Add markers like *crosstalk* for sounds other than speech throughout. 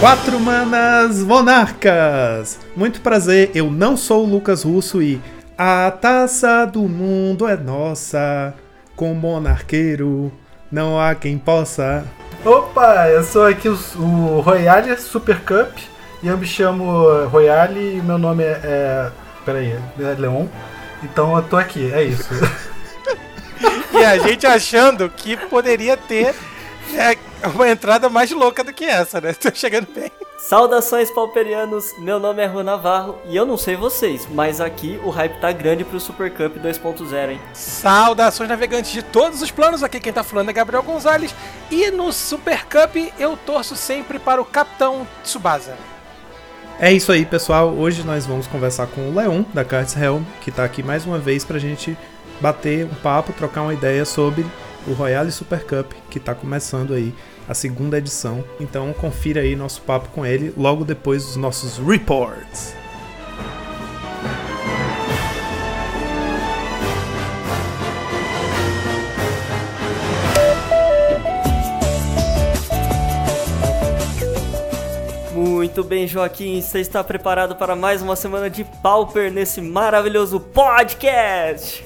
Quatro manas monarcas! Muito prazer, eu não sou o Lucas Russo e a taça do mundo é nossa. Com monarqueiro não há quem possa. Opa, eu sou aqui o, o Royale Super Cup e eu me chamo Royale e meu nome é. é peraí, é Leon. Então eu tô aqui, é isso. *laughs* e a gente achando que poderia ter é, uma entrada mais louca do que essa, né? *laughs* Tô chegando bem. Saudações pauperianos, meu nome é Rua Navarro e eu não sei vocês, mas aqui o hype tá grande pro Super Cup 2.0, hein? Saudações navegantes de todos os planos, aqui quem tá falando é Gabriel Gonzalez e no Super Cup eu torço sempre para o Capitão Tsubasa. É isso aí, pessoal. Hoje nós vamos conversar com o Leon da Cards Helm, que tá aqui mais uma vez pra gente bater um papo, trocar uma ideia sobre o Royale Super Cup, que está começando aí a segunda edição. Então confira aí nosso papo com ele logo depois dos nossos reports. Muito bem, Joaquim, você está preparado para mais uma semana de Pauper nesse maravilhoso podcast?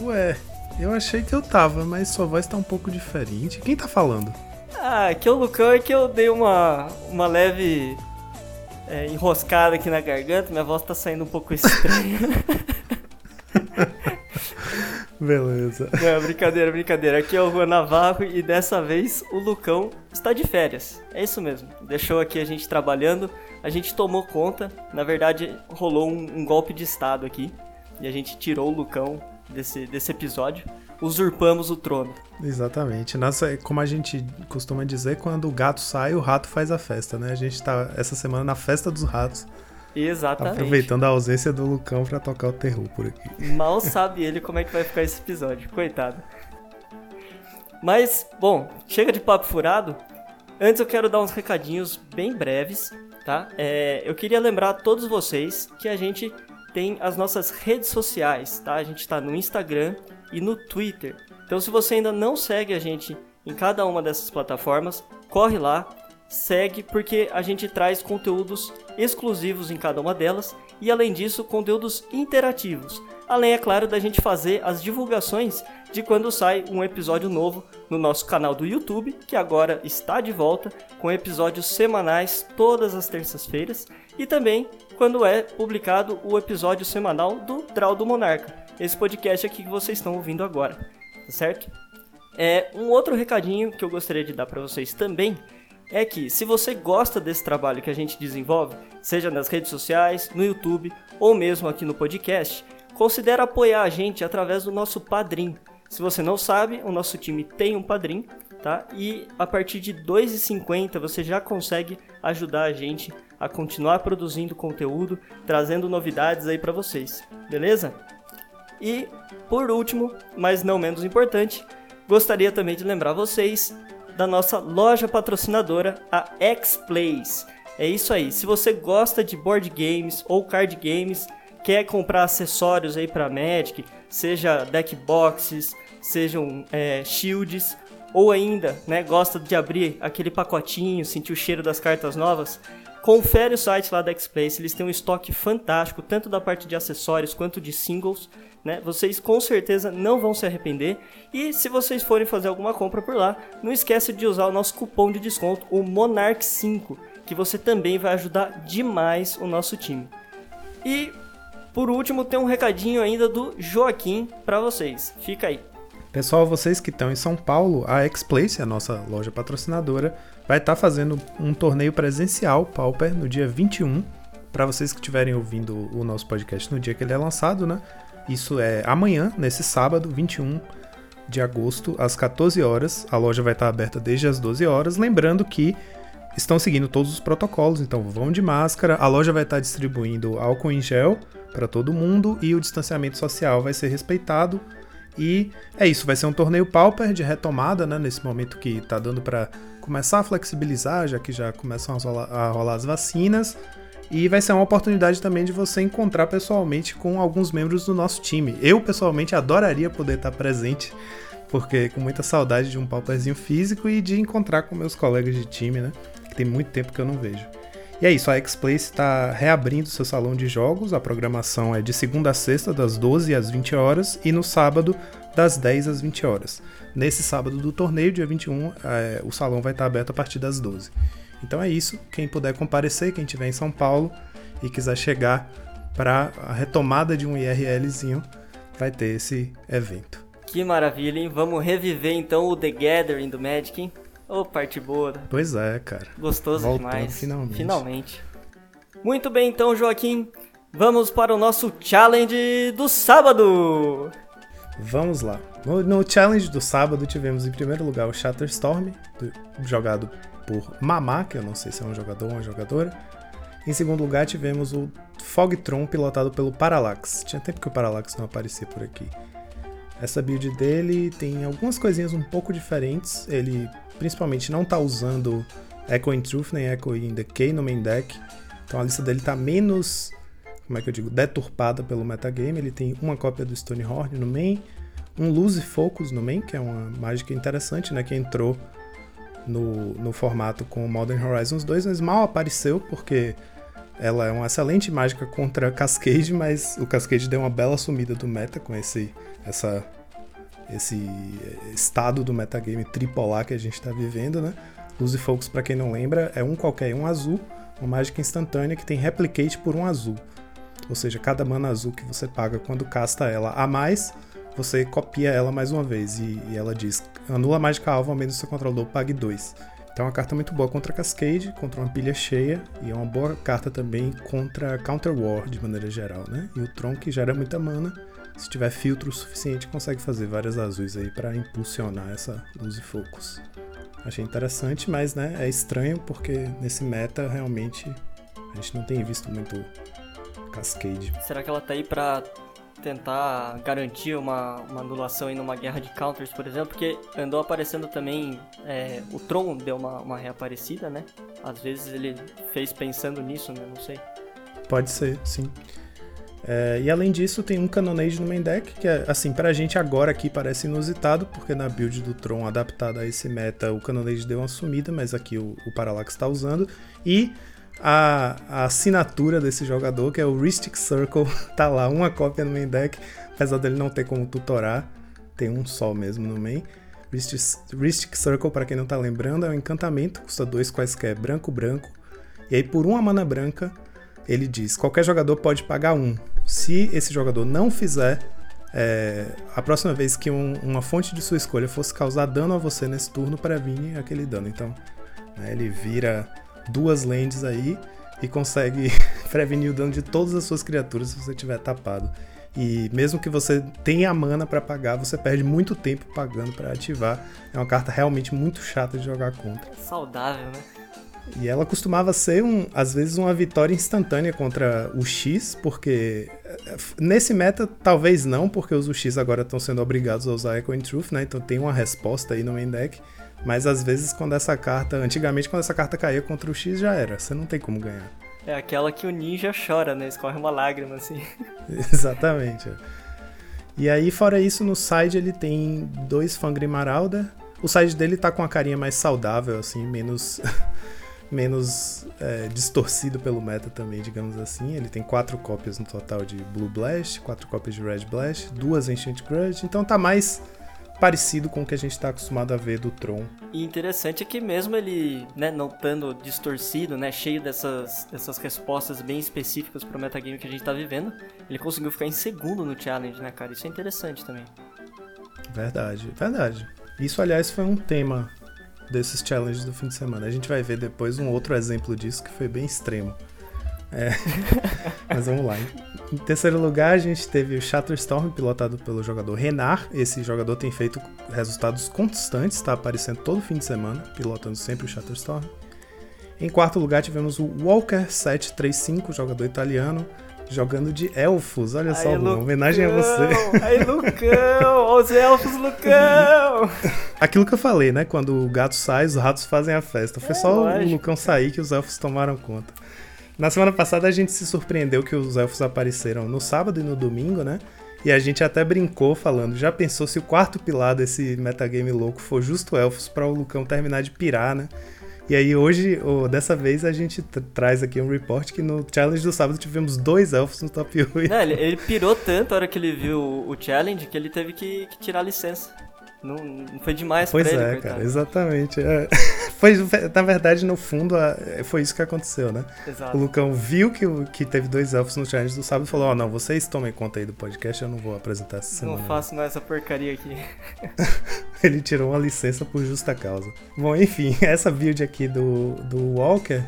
Ué, eu achei que eu tava, mas sua voz tá um pouco diferente. Quem tá falando? Ah, que é o Lucão é que eu dei uma, uma leve é, enroscada aqui na garganta, minha voz tá saindo um pouco *laughs* estranha. Beleza. Não, brincadeira, brincadeira. Aqui é o Juan Navarro e dessa vez o Lucão está de férias. É isso mesmo. Deixou aqui a gente trabalhando, a gente tomou conta. Na verdade, rolou um, um golpe de estado aqui e a gente tirou o Lucão desse, desse episódio, usurpamos o trono. Exatamente. Nossa, como a gente costuma dizer, quando o gato sai, o rato faz a festa, né? A gente tá essa semana na festa dos ratos. Exatamente. Aproveitando a ausência do Lucão para tocar o terror por aqui. Mal sabe ele como é que vai ficar esse episódio, coitado. Mas, bom, chega de papo furado. Antes eu quero dar uns recadinhos bem breves, tá? É, eu queria lembrar a todos vocês que a gente tem as nossas redes sociais, tá? A gente está no Instagram e no Twitter. Então, se você ainda não segue a gente em cada uma dessas plataformas, corre lá, segue, porque a gente traz conteúdos exclusivos em cada uma delas e, além disso, conteúdos interativos. Além, é claro, da gente fazer as divulgações de quando sai um episódio novo no nosso canal do YouTube, que agora está de volta com episódios semanais todas as terças-feiras, e também quando é publicado o episódio semanal do Draw do Monarca, esse podcast aqui que vocês estão ouvindo agora, tá certo? É, um outro recadinho que eu gostaria de dar para vocês também é que se você gosta desse trabalho que a gente desenvolve, seja nas redes sociais, no YouTube ou mesmo aqui no podcast, considere apoiar a gente através do nosso Padrim. Se você não sabe, o nosso time tem um Padrim, tá? E a partir de R$ 2,50 você já consegue ajudar a gente a continuar produzindo conteúdo, trazendo novidades aí para vocês, beleza? E por último, mas não menos importante, gostaria também de lembrar vocês da nossa loja patrocinadora, a X-Plays. É isso aí. Se você gosta de board games ou card games, quer comprar acessórios aí para Magic, seja deck boxes, sejam é, shields, ou ainda, né, gosta de abrir aquele pacotinho, sentir o cheiro das cartas novas, Confere o site lá da X-Place, eles têm um estoque fantástico, tanto da parte de acessórios quanto de singles. Né? Vocês com certeza não vão se arrepender. E se vocês forem fazer alguma compra por lá, não esqueça de usar o nosso cupom de desconto, o Monarch5, que você também vai ajudar demais o nosso time. E por último, tem um recadinho ainda do Joaquim para vocês. Fica aí. Pessoal, vocês que estão em São Paulo, a X-Place, a nossa loja patrocinadora, vai estar tá fazendo um torneio presencial Pauper no dia 21. Para vocês que estiverem ouvindo o nosso podcast no dia que ele é lançado, né? Isso é amanhã, nesse sábado, 21 de agosto, às 14 horas. A loja vai estar tá aberta desde as 12 horas. Lembrando que estão seguindo todos os protocolos, então vão de máscara. A loja vai estar tá distribuindo álcool em gel para todo mundo e o distanciamento social vai ser respeitado. E é isso, vai ser um torneio pauper de retomada, né? Nesse momento que tá dando para começar a flexibilizar, já que já começam a rolar, a rolar as vacinas. E vai ser uma oportunidade também de você encontrar pessoalmente com alguns membros do nosso time. Eu, pessoalmente, adoraria poder estar presente, porque com muita saudade de um pauperzinho físico e de encontrar com meus colegas de time, né? que tem muito tempo que eu não vejo. E é isso, a X-Place está reabrindo seu salão de jogos. A programação é de segunda a sexta, das 12 às 20 horas, e no sábado, das 10 às 20 horas. Nesse sábado do torneio, dia 21, é, o salão vai estar aberto a partir das 12. Então é isso. Quem puder comparecer, quem estiver em São Paulo e quiser chegar para a retomada de um IRLzinho, vai ter esse evento. Que maravilha, hein? Vamos reviver então o The Gathering do Magic, hein? Ô, oh, parte boa. Pois é, cara. Gostoso Voltando, demais. Finalmente. Finalmente. Muito bem, então, Joaquim. Vamos para o nosso challenge do sábado. Vamos lá. No, no challenge do sábado tivemos em primeiro lugar o Shatterstorm, do, jogado por Mamá, que eu não sei se é um jogador ou uma jogadora. Em segundo lugar tivemos o Fogtron, pilotado pelo Parallax. Tinha tempo que o Parallax não aparecia por aqui. Essa build dele tem algumas coisinhas um pouco diferentes. Ele principalmente não está usando Echo in Truth nem Echo in Decay no main deck. Então a lista dele está menos, como é que eu digo, deturpada pelo metagame. Ele tem uma cópia do Stonehorn no main, um Lose Focus no main, que é uma mágica interessante, né, que entrou no, no formato com Modern Horizons 2, mas mal apareceu porque ela é uma excelente mágica contra Cascade, mas o Cascade deu uma bela sumida do meta com esse essa esse estado do metagame tripolar que a gente está vivendo, né? Luz e Focus, para quem não lembra, é um qualquer, um azul, uma mágica instantânea que tem replicate por um azul. Ou seja, cada mana azul que você paga quando casta ela a mais, você copia ela mais uma vez. E, e ela diz: anula a mágica alvo ao menos seu controlador pague 2. Então é uma carta muito boa contra Cascade, contra uma pilha cheia, e é uma boa carta também contra Counter War de maneira geral, né? E o Tron que gera muita mana se tiver filtro suficiente, consegue fazer várias azuis aí para impulsionar essa luz e focos. Achei interessante, mas né, é estranho porque nesse meta realmente a gente não tem visto muito Cascade. Será que ela tá aí pra tentar garantir uma, uma anulação em uma guerra de counters, por exemplo? Porque andou aparecendo também. É, o Tron deu uma, uma reaparecida, né? Às vezes ele fez pensando nisso, né? Não sei. Pode ser, sim. É, e além disso, tem um Canonade no main deck, que é, assim, pra gente agora aqui parece inusitado, porque na build do Tron adaptada a esse meta, o Canonade deu uma sumida, mas aqui o, o Parallax está usando. E a, a, assinatura desse jogador, que é o Ristic Circle, *laughs* tá lá, uma cópia no main deck, apesar dele não ter como tutorar, tem um só mesmo no main. Ristic, Circle, para quem não tá lembrando, é um encantamento, custa dois quaisquer, branco, branco. E aí, por uma mana branca, ele diz: qualquer jogador pode pagar um. Se esse jogador não fizer, é, a próxima vez que um, uma fonte de sua escolha fosse causar dano a você nesse turno, previne aquele dano. Então, né, ele vira duas lands aí e consegue *laughs* prevenir o dano de todas as suas criaturas se você tiver tapado. E mesmo que você tenha a mana para pagar, você perde muito tempo pagando para ativar. É uma carta realmente muito chata de jogar contra. Saudável, né? E ela costumava ser, um, às vezes, uma vitória instantânea contra o X, porque eh, nesse meta talvez não, porque os UX agora estão sendo obrigados a usar Echo Truth, né? Então tem uma resposta aí no main deck. Mas às vezes quando essa carta, antigamente quando essa carta caía contra o X já era, você não tem como ganhar. É aquela que o ninja chora, né? Escorre uma lágrima assim. *laughs* Exatamente. E aí, fora isso, no side ele tem dois Fangri Marauder. O side dele tá com a carinha mais saudável, assim, menos *laughs* menos é, distorcido pelo meta também, digamos assim. Ele tem quatro cópias no total de Blue Blast, quatro cópias de Red Blast, duas Ancient Grudge, então tá mais parecido com o que a gente está acostumado a ver do Tron. E interessante é que mesmo ele, né, não estando distorcido, né, cheio dessas, dessas respostas bem específicas para o metagame que a gente está vivendo, ele conseguiu ficar em segundo no challenge, né, cara? Isso é interessante também. Verdade, verdade. Isso, aliás, foi um tema desses challenges do fim de semana. A gente vai ver depois um outro exemplo disso que foi bem extremo. É. *laughs* Mas vamos lá. Em terceiro lugar, a gente teve o Shatterstorm, pilotado pelo jogador Renar. Esse jogador tem feito resultados constantes, está aparecendo todo fim de semana, pilotando sempre o Shatterstorm. Em quarto lugar, tivemos o Walker 735, jogador italiano, jogando de elfos. Olha só, uma homenagem a você. *laughs* Aí, Lucão! os elfos, Lucão! *laughs* Aquilo que eu falei, né? Quando o gato sai, os ratos fazem a festa. Foi é, só lógico. o Lucão sair que os elfos tomaram conta. Na semana passada a gente se surpreendeu que os elfos apareceram no sábado e no domingo, né? E a gente até brincou falando, já pensou se o quarto pilar desse metagame louco for justo elfos para o Lucão terminar de pirar, né? E aí hoje, oh, dessa vez, a gente traz aqui um report que no challenge do sábado tivemos dois elfos no top 8. Não, ele, ele pirou tanto a hora que ele viu o, o challenge que ele teve que, que tirar licença. Não, não foi demais pois pra é, ele, cara, exatamente. É. *laughs* Foi, na verdade, no fundo, foi isso que aconteceu, né? Exato. O Lucão viu que, que teve dois elfos no challenge do sábado e falou: Ó, oh, não, vocês tomem conta aí do podcast, eu não vou apresentar essa semana. Não faço mais essa porcaria aqui. *laughs* Ele tirou uma licença por justa causa. Bom, enfim, *laughs* essa build aqui do, do Walker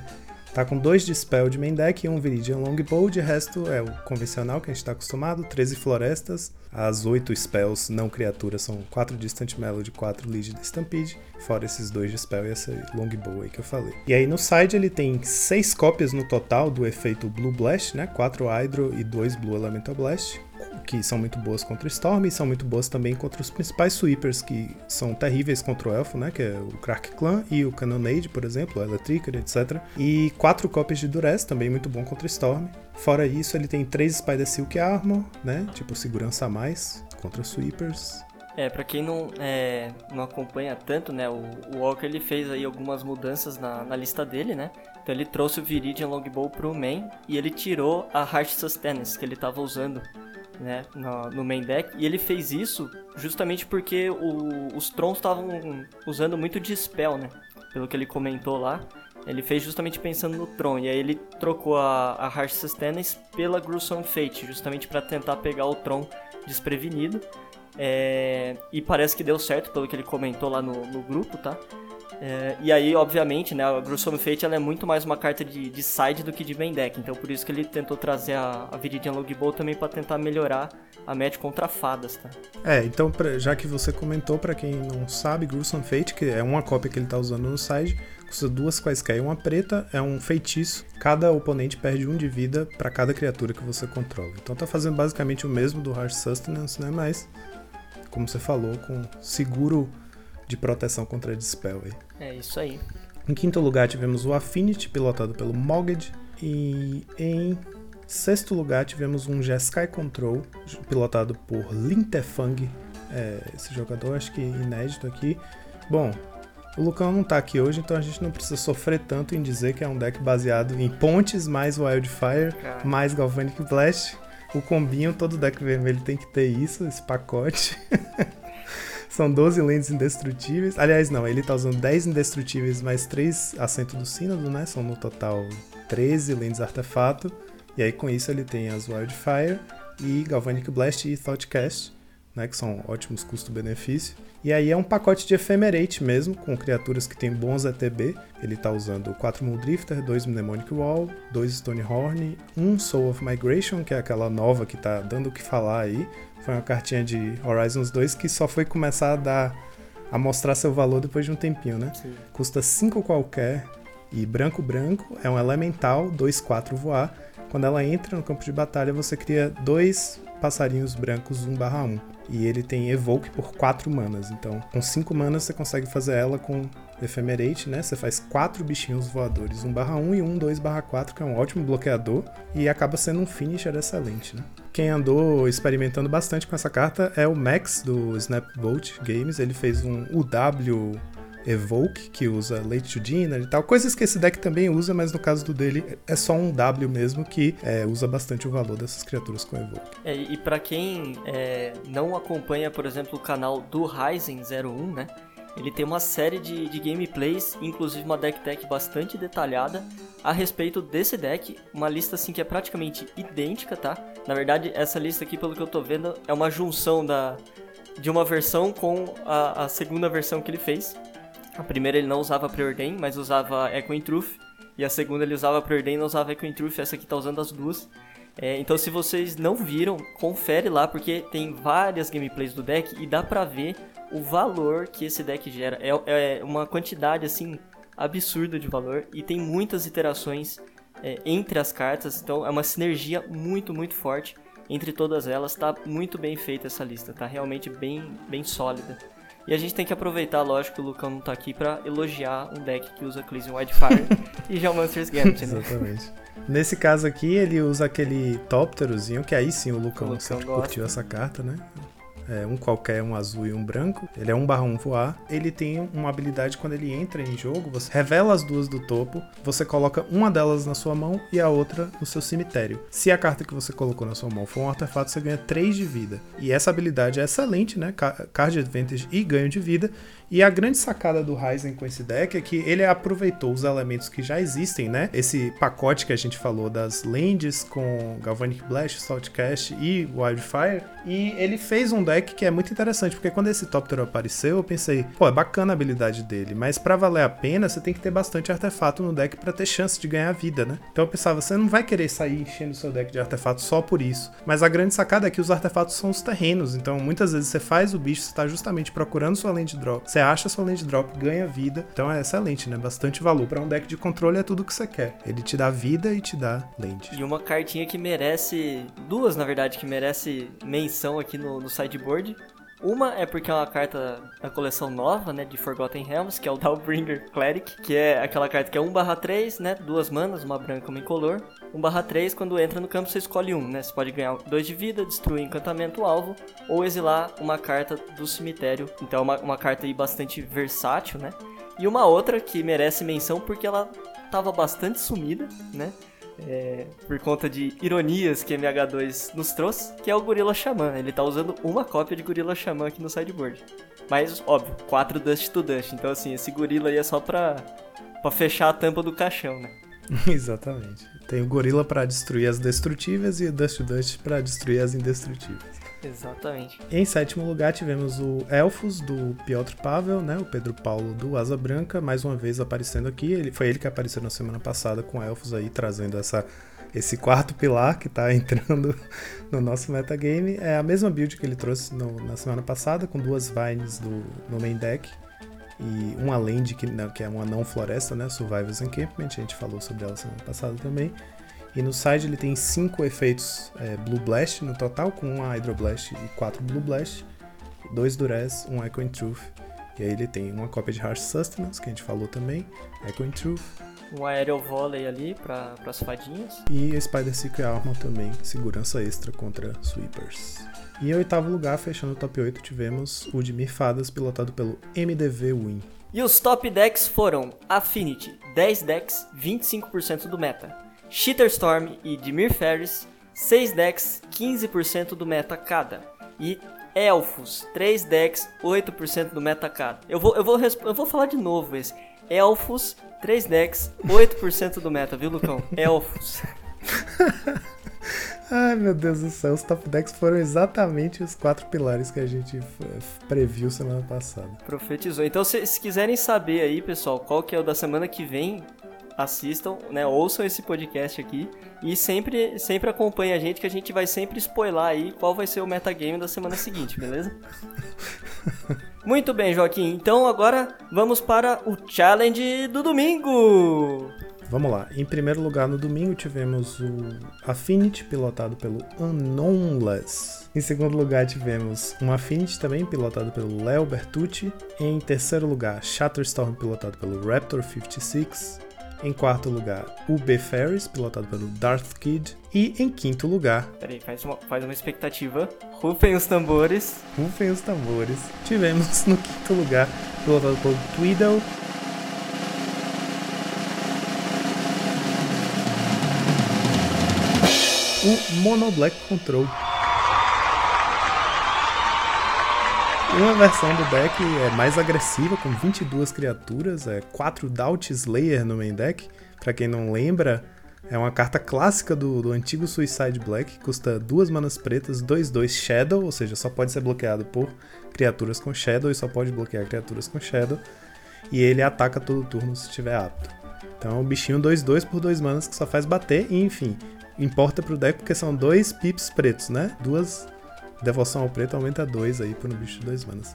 Tá com dois Dispel de main deck e um Viridian Longbow, de resto é o convencional que a gente tá acostumado, 13 florestas, as 8 spells não criaturas são 4 Distant Melody, 4 Legion Stampede, fora esses dois Dispel e essa Longbow aí que eu falei. E aí no side ele tem 6 cópias no total do efeito Blue Blast, né, 4 Hydro e 2 Blue Elemental Blast, que são muito boas contra Storm e são muito boas também contra os principais sweepers que são terríveis contra o Elfo, né? Que é o Crack Clan e o Cannonade, por exemplo, o Electricer, etc. E quatro cópias de Duress, também muito bom contra Storm. Fora isso, ele tem três Spider Silk Armor, né? Tipo segurança a mais contra sweepers. É, pra quem não, é, não acompanha tanto, né, o, o, Walker ele fez aí algumas mudanças na, na, lista dele, né? Então ele trouxe o Viridian Longbow pro main e ele tirou a Heart Sustenance que ele tava usando né, no, no, main deck. E ele fez isso justamente porque o, os Trons estavam usando muito Dispel, né? Pelo que ele comentou lá. Ele fez justamente pensando no Tron. E aí ele trocou a, a Harsh Sustenance pela Gruesome Fate, justamente para tentar pegar o Tron desprevenido. É, e parece que deu certo, pelo que ele comentou lá no, no grupo, tá? É, e aí, obviamente, né, a Gruesome Fate ela é muito mais uma carta de, de side do que de main deck, então por isso que ele tentou trazer a, a Viridian Logbow também para tentar melhorar a match contra fadas, tá? É, então pra, já que você comentou, para quem não sabe, Gruesome Fate, que é uma cópia que ele tá usando no side, custa duas quaisquer e uma preta, é um feitiço. Cada oponente perde um de vida para cada criatura que você controla. Então tá fazendo basicamente o mesmo do Harsh Sustenance, né? Mas, como você falou, com seguro de proteção contra Dispel aí. É isso aí. Em quinto lugar tivemos o Affinity, pilotado pelo Mogged. E em sexto lugar tivemos um Jeskai Control, pilotado por Lintefang. É, esse jogador acho que inédito aqui. Bom, o Lucão não tá aqui hoje, então a gente não precisa sofrer tanto em dizer que é um deck baseado em pontes mais Wildfire, Cara. mais Galvanic Blast. O combinho, todo deck vermelho tem que ter isso, esse pacote. *laughs* São 12 lentes indestrutíveis. Aliás, não, ele tá usando 10 indestrutíveis mais 3 assentos do sínodo, né? São no total 13 lentes artefato. E aí com isso ele tem as Wildfire e Galvanic Blast e Thoughtcast, né? Que são ótimos custo-benefício. E aí é um pacote de Ephemerate mesmo, com criaturas que tem bons ETB. Ele tá usando 4 Muldrifter, 2 Mnemonic Wall, 2 Stonehorn, 1 Soul of Migration, que é aquela nova que tá dando o que falar aí. Foi uma cartinha de Horizons 2 que só foi começar a dar a mostrar seu valor depois de um tempinho, né? Sim. Custa 5 qualquer e branco branco, é um elemental, 2 4 voar. Quando ela entra no campo de batalha, você cria dois passarinhos brancos 1/1. E ele tem Evoke por 4 manas. Então, com 5 manas você consegue fazer ela com Ephemerate, né? Você faz 4 bichinhos voadores 1/1 e um 2/4, que é um ótimo bloqueador. E acaba sendo um finisher excelente, né? Quem andou experimentando bastante com essa carta é o Max do Snapbolt Games. Ele fez um UW Evoke, que usa Late to Dinner e tal. Coisas que esse deck também usa, mas no caso do dele é só um W mesmo, que é, usa bastante o valor dessas criaturas com Evoke. É, e para quem é, não acompanha, por exemplo, o canal do Ryzen 01, né? Ele tem uma série de, de gameplays, inclusive uma deck tech bastante detalhada a respeito desse deck. Uma lista assim que é praticamente idêntica, tá? Na verdade, essa lista aqui, pelo que eu tô vendo, é uma junção da, de uma versão com a, a segunda versão que ele fez. A primeira ele não usava Preordain, mas usava Echo in Truth. E a segunda ele usava Preordain e não usava Echo in Truth. Essa aqui tá usando as duas. É, então se vocês não viram, confere lá, porque tem várias gameplays do deck e dá pra ver o valor que esse deck gera. É, é uma quantidade, assim, absurda de valor e tem muitas iterações é, entre as cartas, então é uma sinergia muito, muito forte entre todas elas. Tá muito bem feita essa lista, tá realmente bem, bem sólida. E a gente tem que aproveitar, lógico, que o Lucão não tá aqui pra elogiar um deck que usa Cleansing Wildfire *laughs* e Geomancer's Gambit, né? Exatamente. Nesse caso aqui, ele usa aquele Topterozinho, que aí sim o Lucão, o Lucão curtiu essa carta, né? é, um qualquer, um azul e um branco. Ele é 1 barra 1 voar. Ele tem uma habilidade quando ele entra em jogo, você revela as duas do topo, você coloca uma delas na sua mão e a outra no seu cemitério. Se a carta que você colocou na sua mão for um artefato, você ganha 3 de vida. E essa habilidade é excelente, né? Card advantage e ganho de vida. E a grande sacada do Ryzen com esse deck é que ele aproveitou os elementos que já existem, né? Esse pacote que a gente falou das lands com Galvanic Blast, Saltcast e Wildfire. E ele fez um deck que é muito interessante, porque quando esse Topter apareceu, eu pensei, pô, é bacana a habilidade dele, mas para valer a pena, você tem que ter bastante artefato no deck para ter chance de ganhar vida, né? Então eu pensava, você não vai querer sair enchendo seu deck de artefatos só por isso. Mas a grande sacada é que os artefatos são os terrenos, então muitas vezes você faz o bicho, você tá justamente procurando sua land drop, você acha sua land drop, ganha vida, então é excelente, né? Bastante valor. para um deck de controle é tudo que você quer. Ele te dá vida e te dá land. E uma cartinha que merece, duas na verdade, que merece menção aqui no, no sideboard. Uma é porque é uma carta da coleção nova, né, de Forgotten Realms, que é o Dowbringer Cleric, que é aquela carta que é 1/3, né, duas manas, uma branca e uma incolor. 1/3, quando entra no campo você escolhe um, né, você pode ganhar 2 de vida, destruir encantamento alvo, ou exilar uma carta do cemitério. Então é uma, uma carta aí bastante versátil, né. E uma outra que merece menção porque ela estava bastante sumida, né, é, por conta de ironias que MH2 nos trouxe, que é o Gorilla Xamã. Ele tá usando uma cópia de Gorilla Xamã aqui no sideboard. Mas, óbvio, 4 Dust to Dust. Então, assim, esse gorila aí é só pra, pra fechar a tampa do caixão, né? *laughs* Exatamente. Tem o gorila para destruir as destrutíveis e o Dust to Dust para destruir as indestrutíveis. Exatamente. Em sétimo lugar tivemos o Elfos do Piotr Pavel, né? O Pedro Paulo do Asa Branca, mais uma vez aparecendo aqui. Ele foi ele que apareceu na semana passada com Elfos aí trazendo essa esse quarto pilar que está *laughs* entrando no nosso metagame. É a mesma build que ele trouxe no, na semana passada, com duas vines do, no main deck. E uma land que, que é uma não floresta, né? Survivors Encampment, a gente falou sobre ela semana passada também. E no side ele tem cinco efeitos é, Blue Blast no total, com uma Hydro Blast e quatro Blue Blast, dois Durez, um Echo in Truth. E aí ele tem uma cópia de Harsh Sustenance, que a gente falou também, Echo in Truth. Um Aerial Volley ali para as fadinhas. E a Spider Secret Armor também, segurança extra contra Sweepers. E em oitavo lugar, fechando o top 8, tivemos o de Mirfadas, pilotado pelo MDV Win. E os top decks foram Affinity, 10 decks, 25% do meta. Shitterstorm e Dimir Ferris, 6 decks, 15% do meta cada. E Elfos, 3 decks, 8% do meta cada. Eu vou, eu, vou, eu vou falar de novo esse. Elfos, 3 decks, 8% do meta, viu, Lucão? *laughs* Elfos. *laughs* Ai meu Deus do céu, os top decks foram exatamente os quatro pilares que a gente previu semana passada. Profetizou. Então, se, se quiserem saber aí, pessoal, qual que é o da semana que vem, assistam, né, ouçam esse podcast aqui e sempre, sempre acompanhem a gente que a gente vai sempre spoiler aí qual vai ser o metagame da semana seguinte, beleza? *laughs* Muito bem, Joaquim. Então agora vamos para o challenge do domingo. Vamos lá. Em primeiro lugar, no domingo tivemos o Affinity pilotado pelo Unknownless. Em segundo lugar, tivemos um Affinity também pilotado pelo Léo Bertucci. Em terceiro lugar, Shatterstorm pilotado pelo Raptor 56. Em quarto lugar, o B. Ferris, pilotado pelo Darth Kid. E em quinto lugar. Peraí, faz uma, faz uma expectativa. Rufem os tambores. Rufem os tambores. Tivemos no quinto lugar, pilotado pelo Tweedle. O Mono Black Control. Uma versão do deck é mais agressiva, com 22 criaturas, é 4 Doubt Slayer no main deck. Para quem não lembra, é uma carta clássica do, do antigo Suicide Black, custa 2 manas pretas, 2-2 Shadow, ou seja, só pode ser bloqueado por criaturas com Shadow e só pode bloquear criaturas com Shadow. E ele ataca todo turno se estiver apto. Então um bichinho 2-2 por 2 manas que só faz bater, e enfim, importa pro deck porque são dois pips pretos, né? Duas Devoção ao preto aumenta 2 aí por um bicho de 2 manas.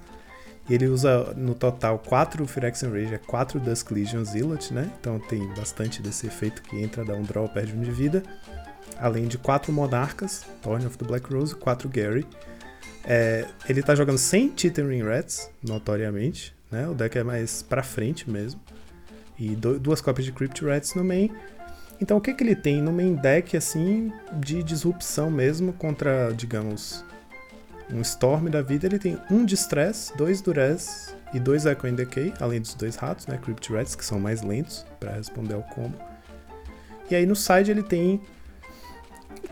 E ele usa no total 4 Phyrexian Rage, 4 Dusk Legion Zealot, né? Então tem bastante desse efeito que entra, dá um draw, perde um de vida. Além de 4 Monarcas, Thorn of the Black Rose, 4 Gary. É, ele tá jogando sem Chittering Rats, notoriamente, né? O deck é mais pra frente mesmo. E do, duas cópias de Crypt Rats no main. Então o que, que ele tem no main deck, assim, de disrupção mesmo contra, digamos, um Storm da vida, ele tem um Distress, dois Durez e dois Echo and Decay, além dos dois ratos, né? Crypt Rats, que são mais lentos para responder ao combo. E aí no side ele tem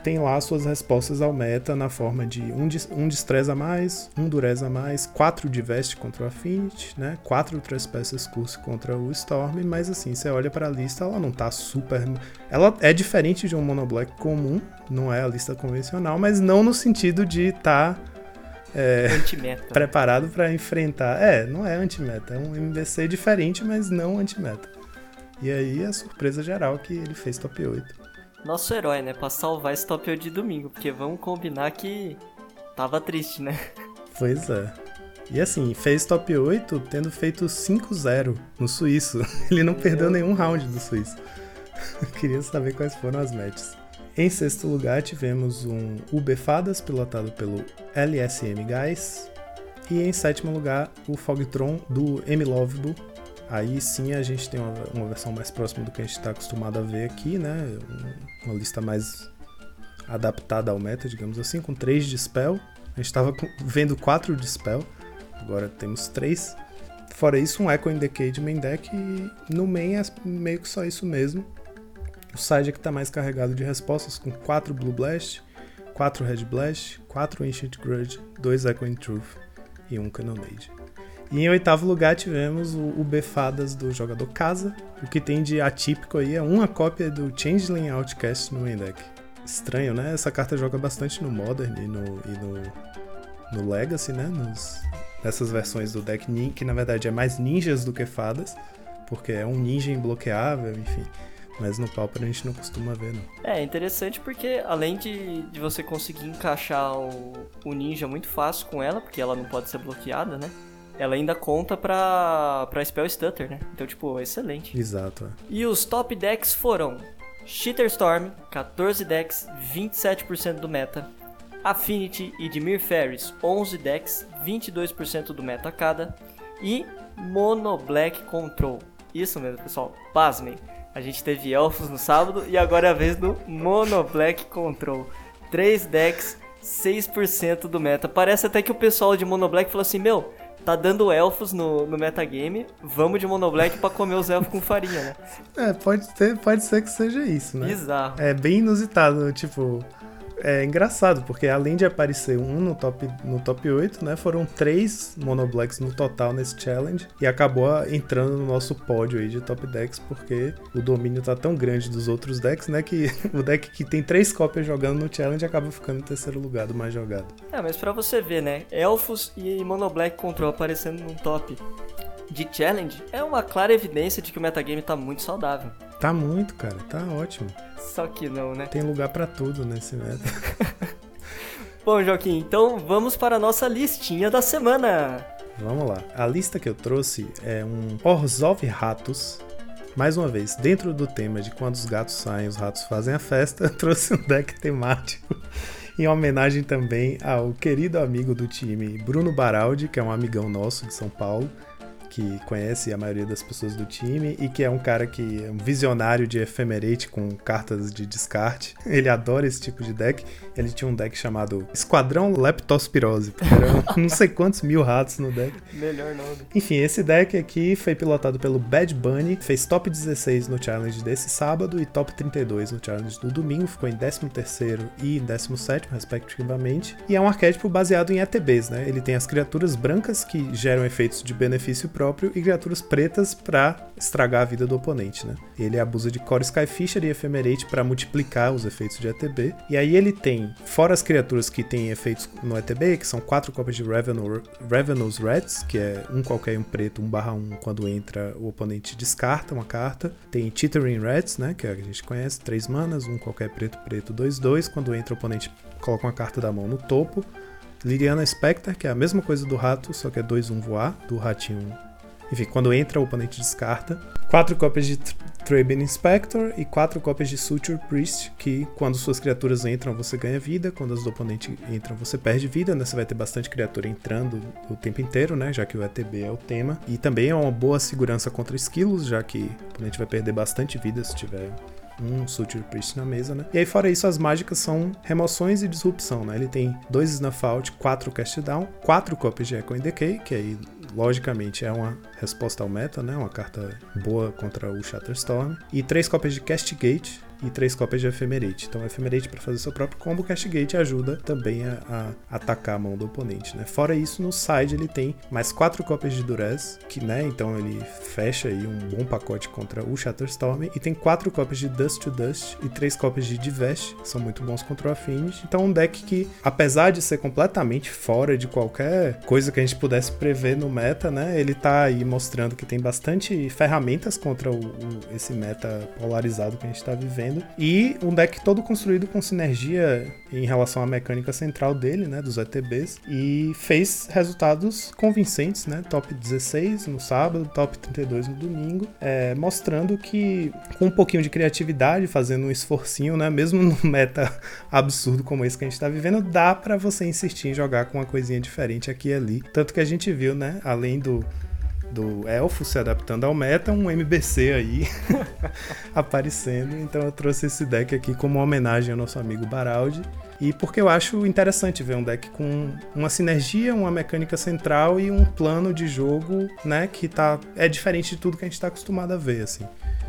tem lá suas respostas ao meta na forma de um, um Distress a mais, um Durez a mais, quatro de Vest contra o Affinity, né? Quatro Trespassers Curse contra o Storm, mas assim, você olha para a lista, ela não tá super. Ela é diferente de um Mono Black comum, não é a lista convencional, mas não no sentido de. Tá, é, *laughs* preparado para enfrentar. É, não é anti-meta, é um MVC diferente, mas não anti-meta. E aí a surpresa geral que ele fez top 8 nosso herói, né? Pra salvar esse top 8 de domingo. Porque vamos combinar que tava triste, né? Pois é. E assim, fez top 8 tendo feito 5-0 no Suíço. *laughs* Ele não Meu perdeu nenhum round do Suíço. *laughs* Queria saber quais foram as matches. Em sexto lugar, tivemos um Ubefadas, pilotado pelo LSM Guys. E em sétimo lugar, o Fogtron do M Lovable, Aí sim a gente tem uma, uma versão mais próxima do que a gente está acostumado a ver aqui, né? Uma lista mais adaptada ao meta, digamos assim, com 3 de spell. A gente estava vendo 4 de spell, agora temos 3. Fora isso, um Echo in Decade main deck e no main é meio que só isso mesmo. O side é que está mais carregado de respostas, com 4 Blue Blast, 4 Red Blast, 4 Ancient Grudge, 2 Echo in Truth e 1 Cannonade. E em oitavo lugar tivemos o, o Befadas do jogador Casa. O que tem de atípico aí é uma cópia do Changeling Outcast no main deck. Estranho, né? Essa carta joga bastante no Modern e no, e no, no Legacy, né? Nos, nessas versões do deck, que na verdade é mais ninjas do que fadas, porque é um ninja imbloqueável, enfim. Mas no Pauper a gente não costuma ver, não. É, interessante porque além de, de você conseguir encaixar o, o ninja muito fácil com ela, porque ela não pode ser bloqueada, né? ela ainda conta pra, pra Spell Stutter, né? Então, tipo, excelente. Exato. É. E os top decks foram Cheater Storm, 14 decks, 27% do meta. Affinity e Dimir Ferris, 11 decks, 22% do meta cada. E Mono Black Control. Isso mesmo, pessoal. Pasmem. A gente teve Elfos no sábado e agora é a vez do Mono Black Control. 3 decks, 6% do meta. Parece até que o pessoal de Mono Black falou assim: Meu, tá dando elfos no, no metagame, vamos de monoblack pra comer os elfos com farinha, né? É, pode, ter, pode ser que seja isso, né? Bizarro. É bem inusitado, tipo, é engraçado, porque além de aparecer um no top, no top 8, né? Foram três monoblacks no total nesse challenge. E acabou entrando no nosso pódio aí de top decks, porque o domínio tá tão grande dos outros decks, né? Que *laughs* o deck que tem três cópias jogando no challenge acaba ficando em terceiro lugar do mais jogado. É, mas pra você ver, né? Elfos e monoblack control aparecendo no top de challenge é uma clara evidência de que o metagame tá muito saudável. Tá muito, cara, tá ótimo. Só que não, né? Tem lugar para tudo nesse meta. *laughs* Bom, Joaquim, então vamos para a nossa listinha da semana. Vamos lá. A lista que eu trouxe é um Orzhov Ratos. Mais uma vez, dentro do tema de quando os gatos saem, os ratos fazem a festa, eu *laughs* trouxe um deck temático em homenagem também ao querido amigo do time Bruno Baraldi, que é um amigão nosso de São Paulo, que conhece a maioria das pessoas do time e que é um cara que é um visionário de ephemerate com cartas de descarte. *laughs* Ele adora esse tipo de deck. Ele tinha um deck chamado Esquadrão Leptospirose, eram não sei quantos mil ratos no deck. Melhor nome. Enfim, esse deck aqui foi pilotado pelo Bad Bunny, fez top 16 no challenge desse sábado e top 32 no challenge do domingo, ficou em 13º e 17º, respectivamente. E é um arquétipo baseado em ETBs, né? Ele tem as criaturas brancas que geram efeitos de benefício próprio próprio e criaturas pretas para estragar a vida do oponente, né? Ele abusa de Core Skyfisher e Ephemerate para multiplicar os efeitos de ETB. E aí ele tem, fora as criaturas que têm efeitos no ETB, que são quatro cópias de Revenue's Rats, que é um qualquer um preto, 1 barra 1, quando entra o oponente descarta uma carta. Tem Chittering Rats, né, que é a gente conhece, três manas, um qualquer preto, preto, 2, 2. Quando entra o oponente coloca uma carta da mão no topo. Liliana Spectre, que é a mesma coisa do rato, só que é 2-1 voar, do ratinho enfim, quando entra, o oponente descarta. Quatro cópias de Traben Inspector e quatro cópias de Suture Priest, que quando suas criaturas entram, você ganha vida, quando as do oponente entram, você perde vida, né? Você vai ter bastante criatura entrando o tempo inteiro, né? Já que o ETB é o tema. E também é uma boa segurança contra esquilos, já que o oponente vai perder bastante vida se tiver um Suture Priest na mesa, né? E aí, fora isso, as mágicas são remoções e disrupção, né? Ele tem dois Snuff Out, quatro Cast Down, quatro cópias de Echo and Decay, que aí logicamente é uma resposta ao meta, né? Uma carta boa contra o Shatterstorm. E três cópias de Castigate, e três cópias de Ephemerate. Então, Ephemerate para fazer seu próprio combo, Castigate ajuda também a, a, atacar a mão do oponente, né? Fora isso, no side ele tem mais quatro cópias de Durez, que, né, então ele fecha aí um bom pacote contra o Shatterstorm, e tem quatro cópias de Dust to Dust e três cópias de Divest, que são muito bons contra o Affinity. Então, um deck que, apesar de ser completamente fora de qualquer coisa que a gente pudesse prever no meta, né, ele tá aí mostrando que tem bastante ferramentas contra o, o esse meta polarizado que a gente tá vivendo e um deck todo construído com sinergia em relação à mecânica central dele, né, dos ETBs, e fez resultados convincentes, né, top 16 no sábado, top 32 no domingo, é, mostrando que com um pouquinho de criatividade, fazendo um esforcinho, né, mesmo *laughs* no meta absurdo como esse que a gente está vivendo, dá para você insistir em jogar com uma coisinha diferente aqui e ali. Tanto que a gente viu, né, além do do elfo se adaptando ao meta, um MBC aí *laughs* aparecendo. Então eu trouxe esse deck aqui como uma homenagem ao nosso amigo Baraldi. E porque eu acho interessante ver um deck com uma sinergia, uma mecânica central e um plano de jogo, né, que tá é diferente de tudo que a gente tá acostumado a ver, assim.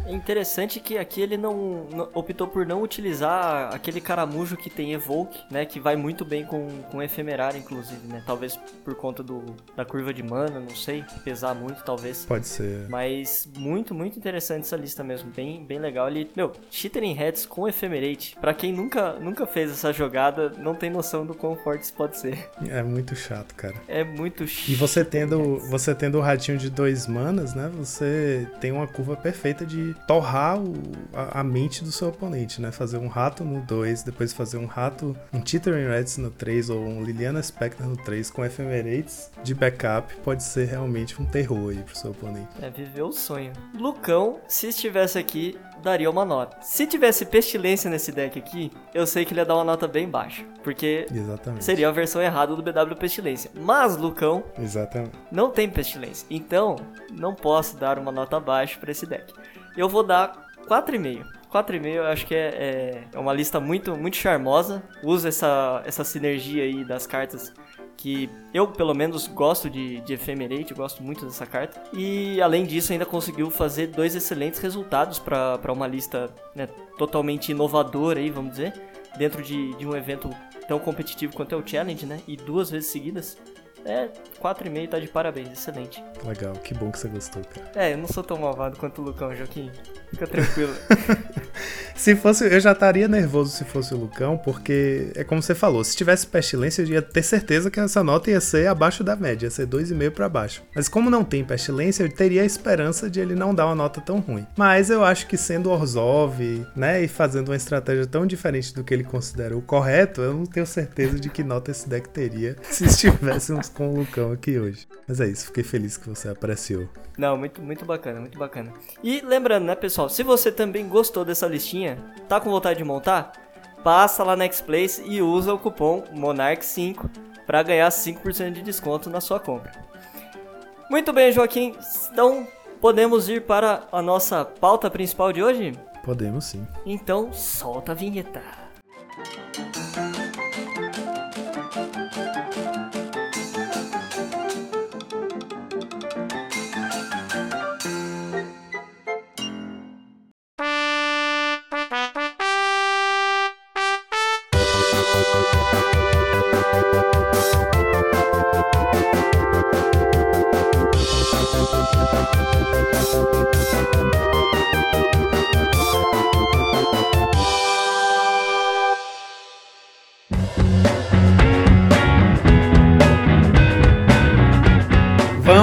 É interessante que aqui ele não, não, optou por não utilizar aquele caramujo que tem Evoke, né? Que vai muito bem com, com Efemerário, inclusive, né? Talvez por conta do, da curva de mana, não sei. Pesar muito, talvez. Pode ser. Mas muito, muito interessante essa lista mesmo. Bem, bem legal. Ele, meu, Chittering Heads com Ephemerate. Pra quem nunca, nunca fez essa jogada, não tem noção do quão forte isso pode ser. *laughs* É muito chato, cara. É muito chato. E você tendo, você tendo o ratinho de dois manas, né? Você tem uma curva perfeita de torrar o, a, a, mente do seu oponente, né? Fazer um rato no 2, depois fazer um rato, um Chittering Reds no 3 ou um Liliana Spectre no 3 com Ephemerates de backup pode ser realmente um terror aí pro seu oponente. É viver o sonho. Lucão, se estivesse aqui, daria uma nota. Se tivesse pestilência nesse deck aqui, eu sei que ele ia dar uma nota bem baixa. Porque Exatamente. seria a versão errada do BW Pestilência. Mas, Lucão, Exatamente. não tem pestilência. Então, não posso dar uma nota baixa para esse deck. Eu vou dar 4,5. 4,5 eu acho que é, é, é, uma lista muito, muito charmosa. Usa essa, essa sinergia aí das cartas que eu, pelo menos, gosto de, de Ephemerate, gosto muito dessa carta. E, além disso, ainda conseguiu fazer dois excelentes resultados para uma lista né, totalmente inovadora, aí, vamos dizer, dentro de, de um evento tão competitivo quanto é o Challenge, né? E duas vezes seguidas. É, 4,5 tá de parabéns, excelente. Legal, que bom que você gostou, cara. É, eu não sou tão malvado quanto o Lucão, Joaquim. Fica tranquilo. *laughs* se fosse, eu já estaria nervoso se fosse o Lucão, porque é como você falou, se tivesse pestilência, eu ia ter certeza que essa nota ia ser abaixo da média, ia ser 2,5 para baixo. Mas como não tem pestilência, eu teria a esperança de ele não dar uma nota tão ruim. Mas eu acho que sendo Orzov, né, e fazendo uma estratégia tão diferente do que ele considera o correto, eu não tenho certeza de que nota esse deck teria *laughs* se estivéssemos com o Lucão aqui hoje. Mas é isso, fiquei feliz que você apreciou. Não, muito, muito bacana, muito bacana. E lembrando, né, pessoal, se você também gostou dessa listinha, tá com vontade de montar? Passa lá na X-Place e usa o cupom MONARCH5 para ganhar 5% de desconto na sua compra. Muito bem, Joaquim. Então, podemos ir para a nossa pauta principal de hoje? Podemos sim. Então, solta a vinheta.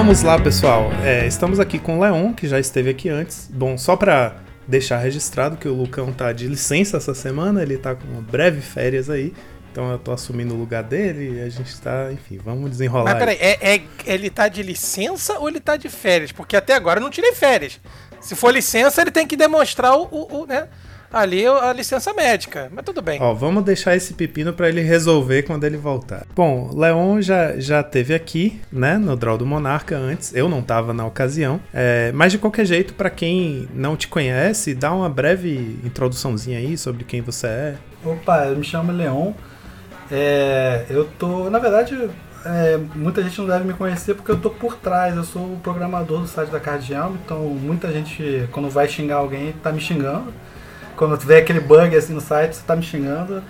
Vamos lá, pessoal. É, estamos aqui com o Leon, que já esteve aqui antes. Bom, só para deixar registrado que o Lucão tá de licença essa semana, ele tá com uma breve férias aí. Então eu tô assumindo o lugar dele e a gente tá, enfim, vamos desenrolar. Mas peraí, é, é, ele tá de licença ou ele tá de férias? Porque até agora eu não tirei férias. Se for licença, ele tem que demonstrar o, o, o né, ali a licença médica, mas tudo bem. Ó, vamos deixar esse pepino para ele resolver quando ele voltar. Bom, Leon já, já teve aqui, né, no Draw do Monarca antes, eu não tava na ocasião, é, mas de qualquer jeito, para quem não te conhece, dá uma breve introduçãozinha aí sobre quem você é. Opa, eu me chamo Leon, é, eu tô, na verdade, é, muita gente não deve me conhecer porque eu tô por trás, eu sou o programador do site da Cardial, então muita gente, quando vai xingar alguém, tá me xingando. Quando tiver aquele bug assim no site, você tá me xingando.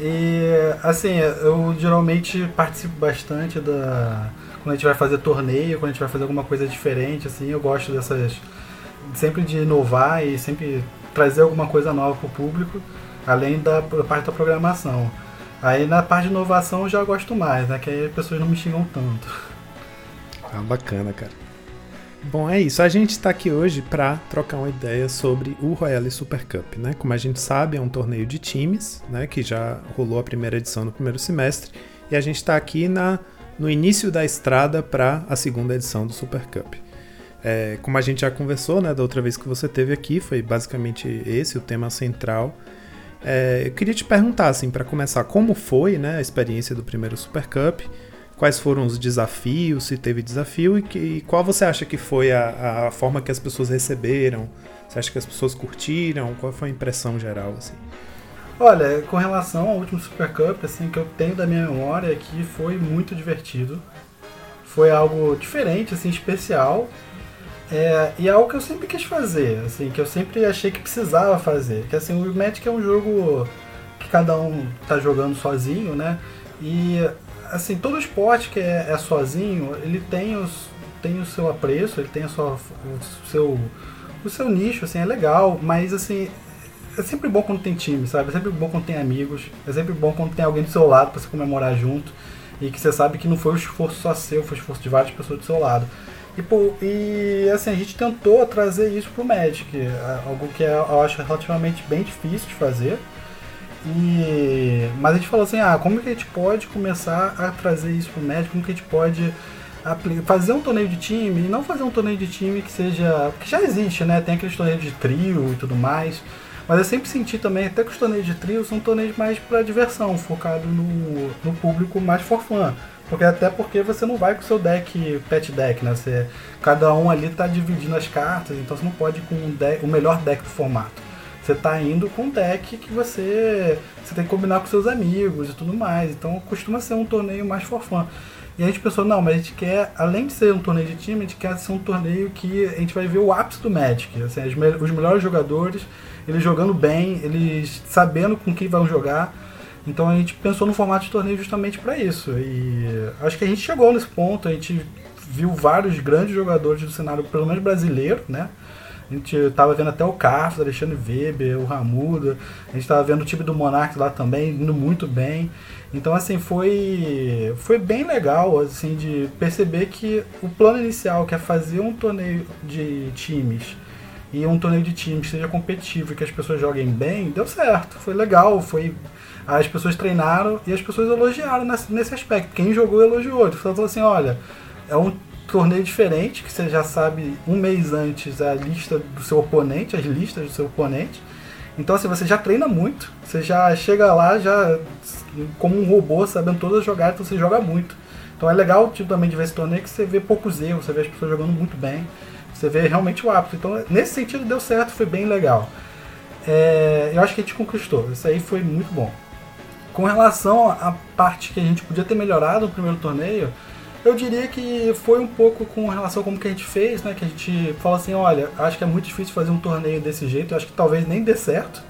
E assim, eu geralmente participo bastante da. Quando a gente vai fazer torneio, quando a gente vai fazer alguma coisa diferente, assim, eu gosto dessas. Sempre de inovar e sempre trazer alguma coisa nova pro público, além da parte da programação. Aí na parte de inovação eu já gosto mais, né? Que aí as pessoas não me xingam tanto. Ah, bacana, cara. Bom, é isso. A gente está aqui hoje para trocar uma ideia sobre o Royale Super Cup, né? Como a gente sabe, é um torneio de times, né? Que já rolou a primeira edição no primeiro semestre e a gente está aqui na, no início da estrada para a segunda edição do Super Cup. É, como a gente já conversou, né? Da outra vez que você teve aqui, foi basicamente esse o tema central. É, eu queria te perguntar, assim, para começar, como foi, né? A experiência do primeiro Super Cup? Quais foram os desafios, se teve desafio e, que, e qual você acha que foi a, a, forma que as pessoas receberam? Você acha que as pessoas curtiram? Qual foi a impressão geral assim? Olha, com relação ao último Super Cup, assim, que eu tenho da minha memória aqui foi muito divertido. Foi algo diferente, assim, especial. É, e é algo que eu sempre quis fazer, assim, que eu sempre achei que precisava fazer. Que assim, o Magic é um jogo que cada um tá jogando sozinho, né? E assim, todo esporte que é, é, sozinho, ele tem, os, tem o seu apreço, ele tem a sua, o, seu, o seu nicho, assim, é legal, mas assim, é sempre bom quando tem time, sabe? É sempre bom quando tem amigos, é sempre bom quando tem alguém do seu lado para você comemorar junto e que você sabe que não foi um esforço só seu, foi um esforço de várias pessoas do seu lado. E, pô, e assim, a gente tentou trazer isso pro Magic, é algo que é, eu acho relativamente bem difícil de fazer, e, mas a gente falou assim, ah, como que a gente pode começar a trazer isso pro médico, como que a gente pode fazer um torneio de time e não fazer um torneio de time que seja. que já existe, né? Tem aqueles torneios de trio e tudo mais. Mas eu sempre senti também, até que os torneios de trio são torneios mais para diversão, focado no, no público mais for fun. Porque até porque você não vai com o seu deck, pet deck, né? Você, cada um ali tá dividindo as cartas, então você não pode ir com o, deck, o melhor deck do formato. Você tá indo com um deck que você, você tem que combinar com seus amigos e tudo mais. Então costuma ser um torneio mais for fun. E a gente pensou, não, mas a gente quer, além de ser um torneio de time, a gente quer ser um torneio que a gente vai ver o ápice do Magic. Assim, os melhores jogadores, eles jogando bem, eles sabendo com quem vão jogar. Então a gente pensou no formato de torneio justamente para isso. E acho que a gente chegou nesse ponto, a gente viu vários grandes jogadores do cenário, pelo menos brasileiro, né? A gente tava vendo até o Carlos, Alexandre Weber, o Ramuda. A gente tava vendo o time do Monarch lá também, indo muito bem. Então, assim, foi, foi bem legal, assim, de perceber que o plano inicial, que é fazer um torneio de times, e um torneio de times seja competitivo e que as pessoas joguem bem, deu certo. Foi legal, foi... As pessoas treinaram e as pessoas elogiaram nesse, nesse aspecto. Quem jogou elogiou. Então, falou assim, olha, é um torneio diferente, que você já sabe um mês antes a lista do seu oponente, as listas do seu oponente. Então assim, você já treina muito, você já chega lá já como um robô, sabendo todas as jogadas, então você joga muito. Então é legal tipo, também de ver esse torneio que você vê poucos erros, você vê as pessoas jogando muito bem, você vê realmente o ápice. Então nesse sentido deu certo, foi bem legal. É, eu acho que a gente conquistou, isso aí foi muito bom. Com relação à parte que a gente podia ter melhorado no primeiro torneio, eu diria que foi um pouco com relação a como que a gente fez, né? Que a gente fala assim, olha, acho que é muito difícil fazer um torneio desse jeito, acho que talvez nem dê certo.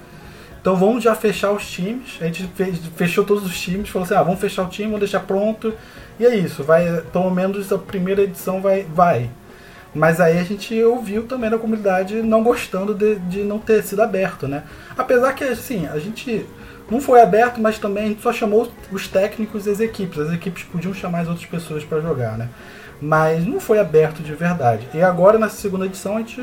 Então vamos já fechar os times. A gente fechou todos os times, falou assim, ah, vamos fechar o time, vamos deixar pronto. E é isso, vai, pelo menos a primeira edição vai. vai. Mas aí a gente ouviu também da comunidade não gostando de, de não ter sido aberto, né? Apesar que, assim, a gente não foi aberto, mas também a gente só chamou os técnicos e as equipes. As equipes podiam chamar as outras pessoas para jogar, né? Mas não foi aberto de verdade. E agora, nessa segunda edição, a gente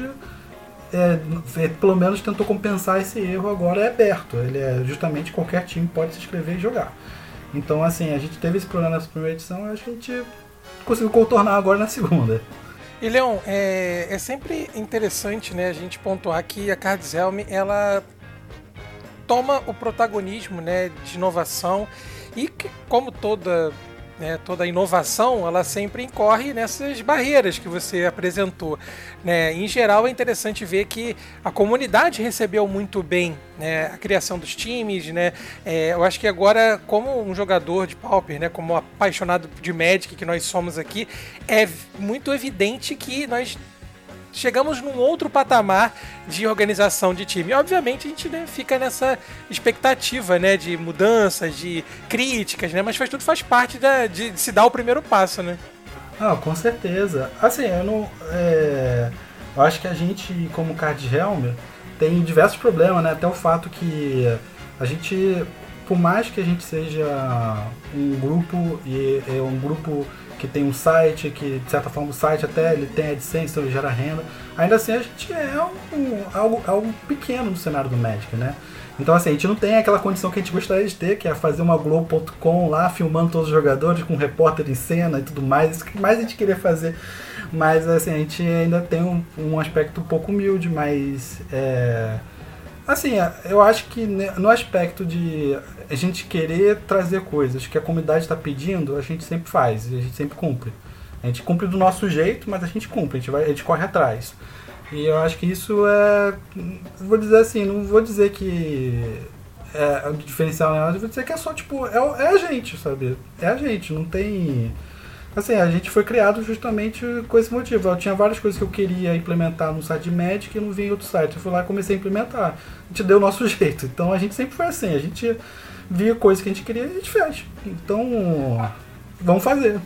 é, é, pelo menos tentou compensar esse erro. Agora é aberto. Ele é justamente qualquer time pode se inscrever e jogar. Então, assim, a gente teve esse problema nessa primeira edição e a gente conseguiu contornar agora na segunda. E Leon, é, é sempre interessante né, a gente pontuar que a Card Helm, ela toma o protagonismo né, de inovação e que, como toda né, toda inovação ela sempre incorre nessas barreiras que você apresentou. Né? Em geral, é interessante ver que a comunidade recebeu muito bem né, a criação dos times. Né? É, eu acho que agora, como um jogador de Pauper, né, como apaixonado de Magic que nós somos aqui, é muito evidente que nós chegamos num outro patamar de organização de time. obviamente a gente né, fica nessa expectativa né, de mudanças, de críticas, né, mas faz, tudo faz parte da, de, de se dar o primeiro passo, né? Ah, com certeza. Assim, eu não. É... Eu acho que a gente, como Card Helm, tem diversos problemas, né? Até o fato que a gente, por mais que a gente seja um grupo e é um grupo que tem um site, que de certa forma o site até ele tem AdSense, então ele gera renda. Ainda assim a gente é um, algo, algo pequeno no cenário do Magic, né? Então assim, a gente não tem aquela condição que a gente gostaria de ter, que é fazer uma Globo.com lá, filmando todos os jogadores, com um repórter em cena e tudo mais. Isso que mais a gente queria fazer. Mas assim, a gente ainda tem um, um aspecto um pouco humilde, mas é, assim, eu acho que no aspecto de a gente querer trazer coisas que a comunidade está pedindo, a gente sempre faz, a gente sempre cumpre. A gente cumpre do nosso jeito, mas a gente cumpre, a gente, vai, a gente corre atrás. E eu acho que isso é. Vou dizer assim, não vou dizer que é o diferencial, não, vou dizer que é só tipo. É, é a gente, sabe? É a gente, não tem. Assim, a gente foi criado justamente com esse motivo. Eu tinha várias coisas que eu queria implementar no site de Magic e não vinha em outro site. Eu fui lá e comecei a implementar. A gente deu o nosso *laughs* jeito. Então a gente sempre foi assim. A gente via coisas que a gente queria e a gente fez. Então, vamos fazer.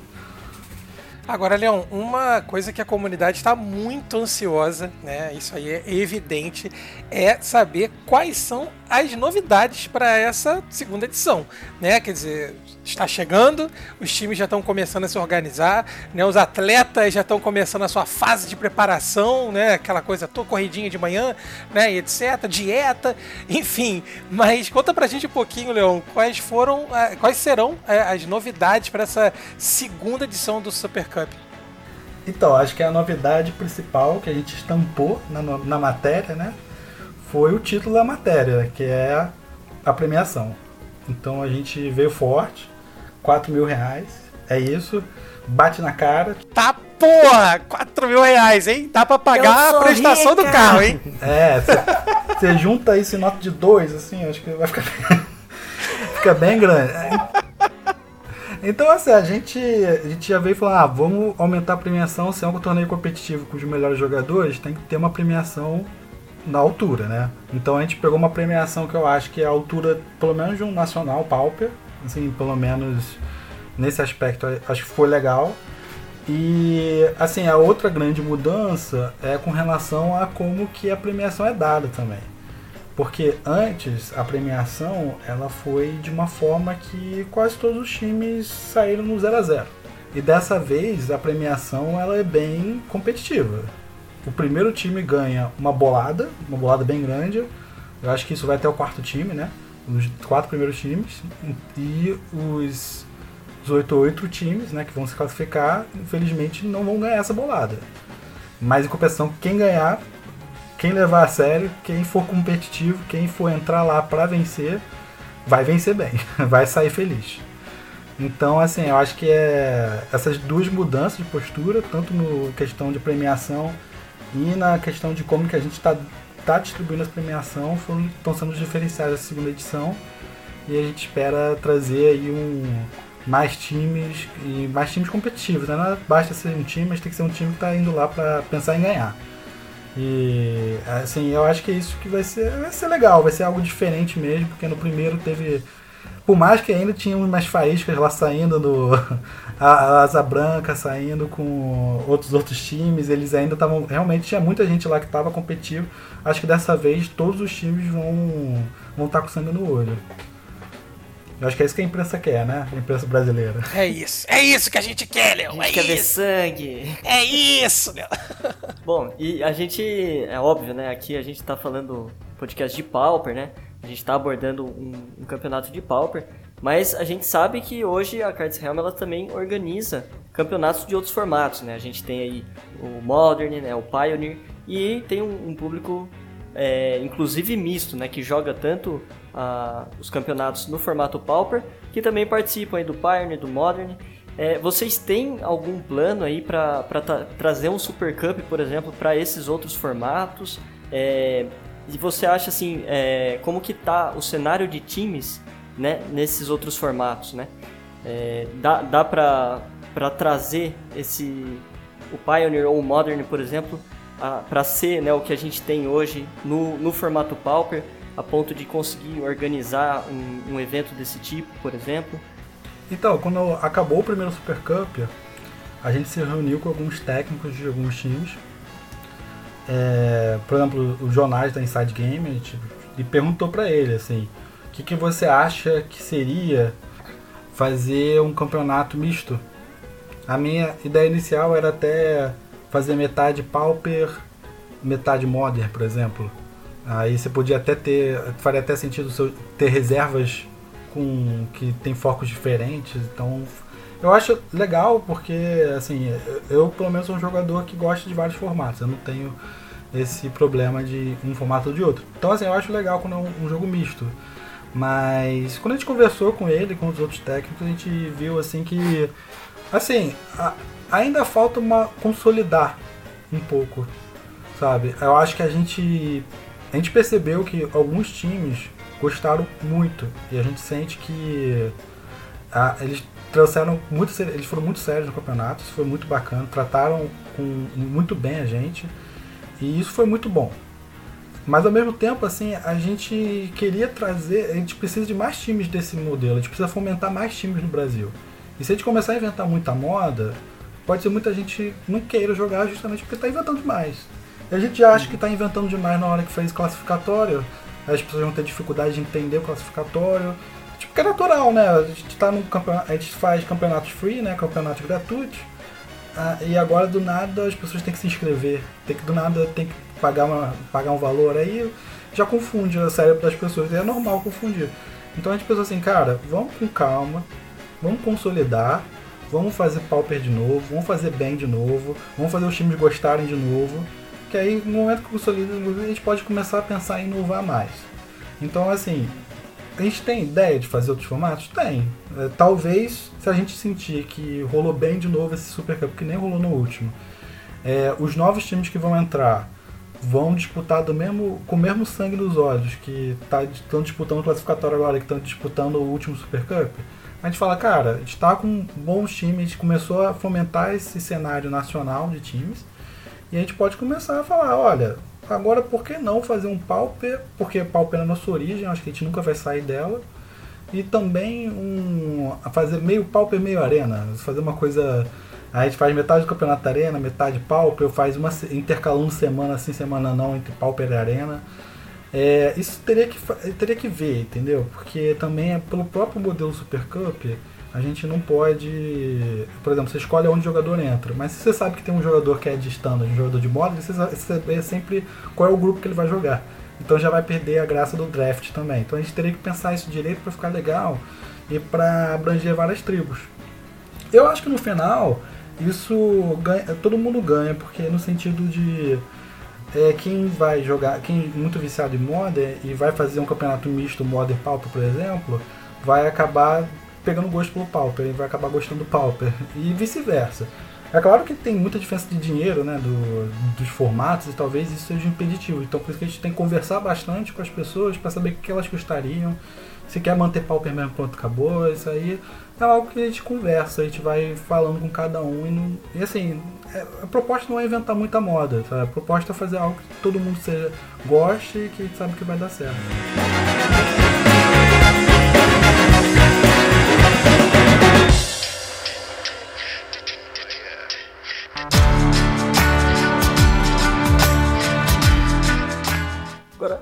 Agora, Leão, uma coisa que a comunidade está muito ansiosa, né? Isso aí é evidente, é saber quais são as novidades para essa segunda edição, né? Quer dizer, está chegando, os times já estão começando a se organizar, né? Os atletas já estão começando a sua fase de preparação, né? Aquela coisa toda corridinha de manhã, né? E etc, dieta, *laughs* enfim. Mas conta pra gente um pouquinho, Leão, quais foram, eh, quais serão eh, as novidades para essa segunda edição do Super Cup? Então, acho que a novidade principal que a gente estampou na, na matéria, né? Foi o título da matéria, que é a premiação. Então a gente veio forte, 4 mil reais, é isso, bate na cara. Tá porra! 4 mil reais, hein? Dá pra pagar a prestação rica. do carro, hein? É, você junta isso em nota de 2, assim, acho que vai ficar bem, *laughs* fica bem grande. Então, assim, a gente, a gente já veio falar, ah, vamos aumentar a premiação, se é um torneio competitivo com os melhores jogadores, tem que ter uma premiação na altura, né? Então a gente pegou uma premiação que eu acho que é a altura, pelo menos de um nacional Pauper, assim, pelo menos nesse aspecto acho que foi legal. E assim, a outra grande mudança é com relação a como que a premiação é dada também. Porque antes a premiação ela foi de uma forma que quase todos os times saíram no 0 a 0. E dessa vez a premiação ela é bem competitiva o primeiro time ganha uma bolada, uma bolada bem grande. Eu acho que isso vai até o quarto time, né? Os quatro primeiros times. E os, os 8 oito times, né, que vão se classificar, infelizmente não vão ganhar essa bolada. Mas em compensação, quem ganhar, quem levar a sério, quem for competitivo, quem for entrar lá para vencer, vai vencer bem, *laughs* vai sair feliz. Então, assim, eu acho que é essas duas mudanças de postura, tanto no questão de premiação e na questão de como que a gente está tá distribuindo as premiação, foram, estão sendo os diferenciais da segunda edição. E a gente espera trazer aí um, mais times e mais times competitivos. Né? Não basta ser um time, mas tem que ser um time que está indo lá para pensar em ganhar. E assim, eu acho que é isso que vai ser, vai ser legal, vai ser algo diferente mesmo, porque no primeiro teve por mais que ainda tinha umas faíscas lá saindo do. *laughs* A, Asa Branca saindo com outros outros times, eles ainda estavam. Realmente tinha muita gente lá que estava competitivo. Acho que dessa vez todos os times vão vão estar tá com sangue no olho. Eu acho que é isso que a imprensa quer, né? A imprensa brasileira. É isso. É isso que a gente quer, Léo. A gente é quer ver sangue. É isso, Léo. Bom, e a gente, é óbvio, né? Aqui a gente tá falando podcast de Pauper, né? A gente está abordando um, um, campeonato de Pauper, mas a gente sabe que hoje a Cards Realm ela também organiza campeonatos de outros formatos, né? A gente tem aí o Modern, né? o Pioneer, e tem um, um público é, inclusive misto, né? Que joga tanto a, os campeonatos no formato Pauper, que também participam aí do Pioneer, do Modern. É, vocês têm algum plano aí para tra trazer um Super Cup, por exemplo, para esses outros formatos? É, e você acha assim, é, como que tá o cenário de times né, nesses outros formatos, né? É, dá dá para trazer esse o Pioneer ou o Modern, por exemplo, para ser né, o que a gente tem hoje no, no formato Pauper, a ponto de conseguir organizar um, um evento desse tipo, por exemplo? Então, quando acabou o primeiro Super Cup, a gente se reuniu com alguns técnicos de alguns times. É, por exemplo, o Jonás da Inside Game, gente, e perguntou para ele assim, o que, que você acha que seria fazer um campeonato misto? A minha ideia inicial era até fazer metade Pauper, metade Modern, por exemplo. Aí você podia até ter, faria até sentido ter reservas com que tem focos diferentes. Então, eu acho legal porque, assim, eu pelo menos sou um jogador que gosta de vários formatos. Eu não tenho esse problema de um formato ou de outro. Então, assim, eu acho legal quando é um, jogo misto. Mas quando a gente conversou com ele, com os outros técnicos, a gente viu assim que, assim, a, ainda falta uma consolidar um pouco, sabe? Eu acho que a gente a gente percebeu que alguns times gostaram muito e a gente sente que a, eles trouxeram muito eles foram muito sérios no campeonato, isso foi muito bacana, trataram com, muito bem a gente e isso foi muito bom. Mas ao mesmo tempo, assim, a gente queria trazer, a gente precisa de mais times desse modelo, a gente precisa fomentar mais times no Brasil. E se a gente começar a inventar muita moda, pode ser muita gente não queira jogar justamente porque está inventando demais. E a gente acha que está inventando demais na hora que fez classificatório, as pessoas vão ter dificuldade de entender o classificatório. Tipo, que é natural, né? A gente tá no campeonato, a gente faz campeonatos free, né? Campeonatos gratuitos. Ah, e agora do nada as pessoas têm que se inscrever. Tem que do nada tem que pagar, uma, pagar um valor aí já confunde o cérebro das pessoas. É normal confundir. Então a gente pensou assim, cara, vamos com calma, vamos consolidar vamos fazer pauper de novo, vamos fazer bem de novo, vamos fazer os times gostarem de novo, que aí no momento que consolida a gente pode começar a pensar em inovar mais. Então assim, a gente tem ideia de fazer outros formatos? Tem. É, talvez se a gente sentir que rolou bem de novo esse Super Cup, que nem rolou no último, é, os novos times que vão entrar vão disputar do mesmo, com o mesmo sangue nos olhos que tá, estão disputando o classificatório agora, que estão disputando o último Super Cup a gente fala, cara, a gente tá com bons times, começou a fomentar esse cenário nacional de times, e a gente pode começar a falar, olha, agora por que não fazer um pauper, porque pauper é a nossa origem, acho que a gente nunca vai sair dela, e também um, fazer meio pauper, meio arena, fazer uma coisa... A gente faz metade do campeonato arena, metade pauper, faz uma intercalando semana sim, semana não, entre pauper e arena. É, isso teria que, teria que ver, entendeu? Porque também é pelo próprio modelo Super Cup, a gente não pode. Por exemplo, você escolhe onde o jogador entra, mas se você sabe que tem um jogador que é de standard, um jogador de modo, você sabe sempre qual é o grupo que ele vai jogar. Então já vai perder a graça do draft também. Então a gente teria que pensar isso direito para ficar legal e para abranger várias tribos. Eu acho que no final isso ganha, todo mundo ganha, porque no sentido de é, quem vai jogar, quem é muito viciado em Modern e vai fazer um campeonato misto Modern Pauper, por exemplo, vai acabar pegando gosto pelo Pauper, e vai acabar gostando do Pauper, e vice-versa. É claro que tem muita diferença de dinheiro, né, do, dos formatos, e talvez isso seja impeditivo. Então por isso que a gente tem que conversar bastante com as pessoas para saber o que elas gostariam, se quer manter Pauper mesmo, pronto, acabou, isso aí é algo que a gente conversa, a gente vai falando com cada um e, não, e assim, é, a proposta não é inventar muita moda, sabe? a proposta é fazer algo que todo mundo seja, goste e que sabe que vai dar certo.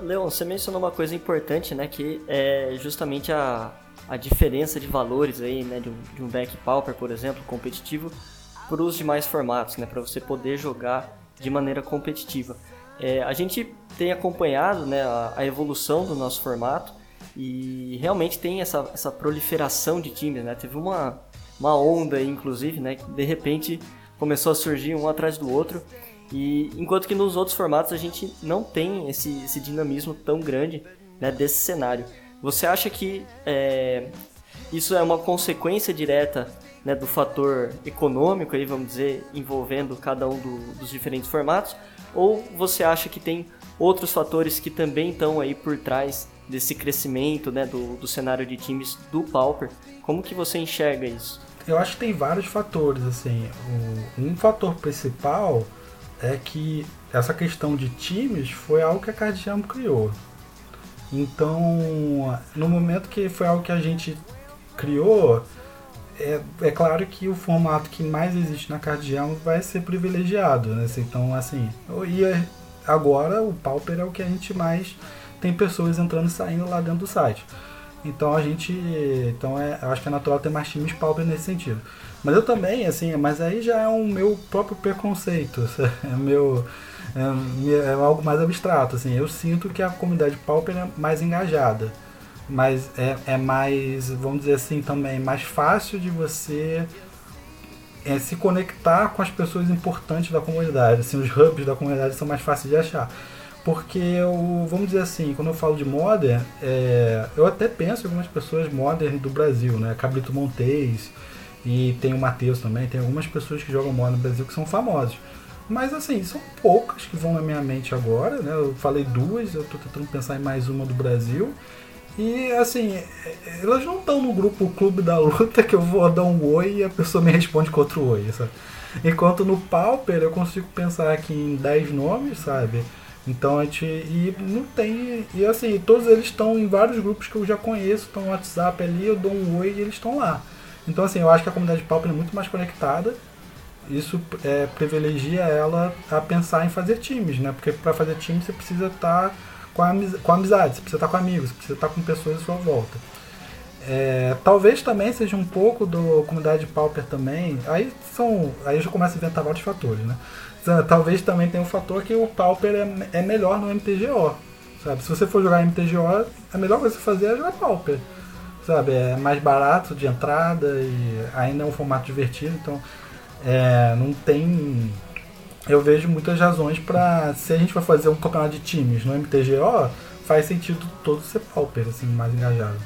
Leon, você mencionou uma coisa importante, né, que é justamente a, a diferença de valores aí, né, de um, de um deck Pauper, por exemplo, competitivo, para os demais formatos, né, para você poder jogar de maneira competitiva. É, a gente tem acompanhado né, a, a, evolução do nosso formato e realmente tem essa, essa proliferação de times, né? Teve uma, uma onda, inclusive, né, que de repente começou a surgir um atrás do outro. E enquanto que nos outros formatos a gente não tem esse, esse dinamismo tão grande né, desse cenário. Você acha que é, isso é uma consequência direta né, do fator econômico, aí, vamos dizer, envolvendo cada um do, dos diferentes formatos? Ou você acha que tem outros fatores que também estão aí por trás desse crescimento né, do, do cenário de times do Pauper? Como que você enxerga isso? Eu acho que tem vários fatores. assim. Um fator principal é que essa questão de times foi algo que a Cardiamo criou. Então, no momento que foi algo que a gente criou, é, é claro que o formato que mais existe na Cardiamo vai ser privilegiado. Né? Então, assim, e agora o Pauper é o que a gente mais tem pessoas entrando e saindo lá dentro do site. Então a gente. Então é, acho que é natural ter mais times Pauper nesse sentido. Mas eu também, assim, mas aí já é um meu próprio preconceito. *laughs* É meu. É, é, algo mais abstrato, assim. Eu sinto que a comunidade Pauper é mais engajada. Mas é, é mais, vamos dizer assim, também mais fácil de você é, se conectar com as pessoas importantes da comunidade. Assim, os hubs da comunidade são mais fáceis de achar. Porque eu, vamos dizer assim, quando eu falo de modern, é, eu até penso em algumas pessoas modern do Brasil, né? Cabrito Montes e tem o Matheus também, tem algumas pessoas que jogam modern no Brasil que são famosos. Mas assim, são poucas que vão na minha mente agora, né? Eu falei duas, eu tô tentando pensar em mais uma do Brasil. E assim, elas não estão no grupo Clube da Luta que eu vou dar um oi e a pessoa me responde com outro oi, sabe? Enquanto no Pauper eu consigo pensar aqui em 10 nomes, sabe? Então a gente. E não tem. E assim, todos eles estão em vários grupos que eu já conheço, estão no WhatsApp ali, eu dou um oi e eles estão lá. Então assim, eu acho que a comunidade Pauper é muito mais conectada isso é, privilegia ela a pensar em fazer times, né? Porque para fazer time você precisa estar tá com, amiz com amizade, você precisa estar tá com amigos, você precisa estar tá com pessoas à sua volta. É, talvez também seja um pouco do comunidade Pauper também. Aí são, aí já começa a inventar vários fatores, né? Talvez também tenha um fator que o Pauper é, é melhor no MTGO, sabe? Se você for jogar MTGO, a melhor coisa que você fazer é jogar Pauper, sabe? É mais barato de entrada e ainda é um formato divertido, então é, não tem. Eu vejo muitas razões para se a gente for fazer um campeonato de times no MTGO, faz sentido todo ser pauper, assim, mais engajado.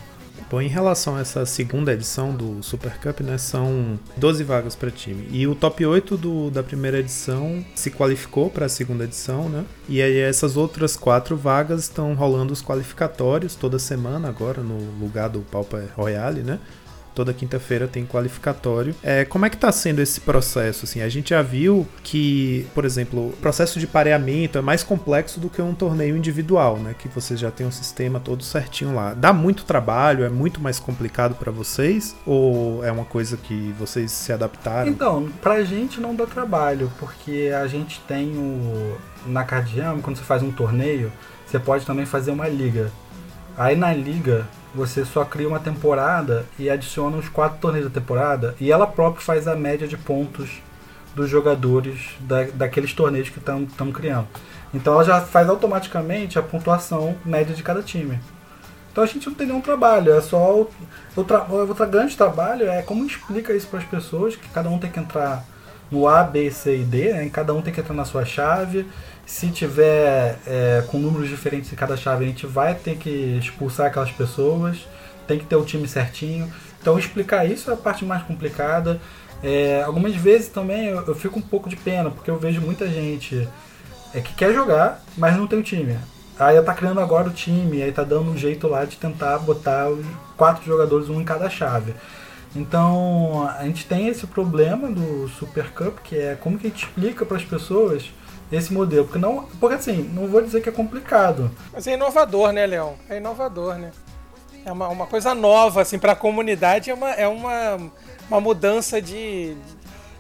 Bom, em relação a essa segunda edição do Super Cup, né, são 12 vagas para time. E o top 8 do, da primeira edição se qualificou para a segunda edição, né? E aí essas outras quatro vagas estão rolando os qualificatórios toda semana agora no lugar do Pauper Royale, né? Toda quinta-feira tem qualificatório. É, como é que está sendo esse processo? Assim, a gente já viu que, por exemplo, o processo de pareamento é mais complexo do que um torneio individual, né? Que você já tem um sistema todo certinho lá. Dá muito trabalho, é muito mais complicado para vocês? Ou é uma coisa que vocês se adaptaram? Então, pra gente não dá trabalho, porque a gente tem o. Na Cardiamo, quando você faz um torneio, você pode também fazer uma liga. Aí na liga você só cria uma temporada e adiciona os quatro torneios da temporada e ela própria faz a média de pontos dos jogadores da, daqueles torneios que estamos criando. Então ela já faz automaticamente a pontuação média de cada time. Então a gente não tem nenhum trabalho, é só o, o, o grande trabalho é como explica isso para as pessoas, que cada um tem que entrar no A, B, C e D, né? cada um tem que entrar na sua chave se tiver é, com números diferentes em cada chave, a gente vai ter que expulsar aquelas pessoas, tem que ter o time certinho. Então explicar isso é a parte mais complicada. É, algumas vezes também eu, eu, fico um pouco de pena, porque eu vejo muita gente é, que quer jogar, mas não tem o time. Aí tá criando agora o time, aí tá dando um jeito lá de tentar botar os quatro jogadores, um em cada chave. Então a gente tem esse problema do Super Cup, que é como que a gente explica para as pessoas esse modelo. Porque não. Porque assim, não vou dizer que é complicado. Mas é inovador, né, Leão? É inovador, né? É uma, uma coisa nova, assim, para a comunidade é uma, é uma, uma mudança de,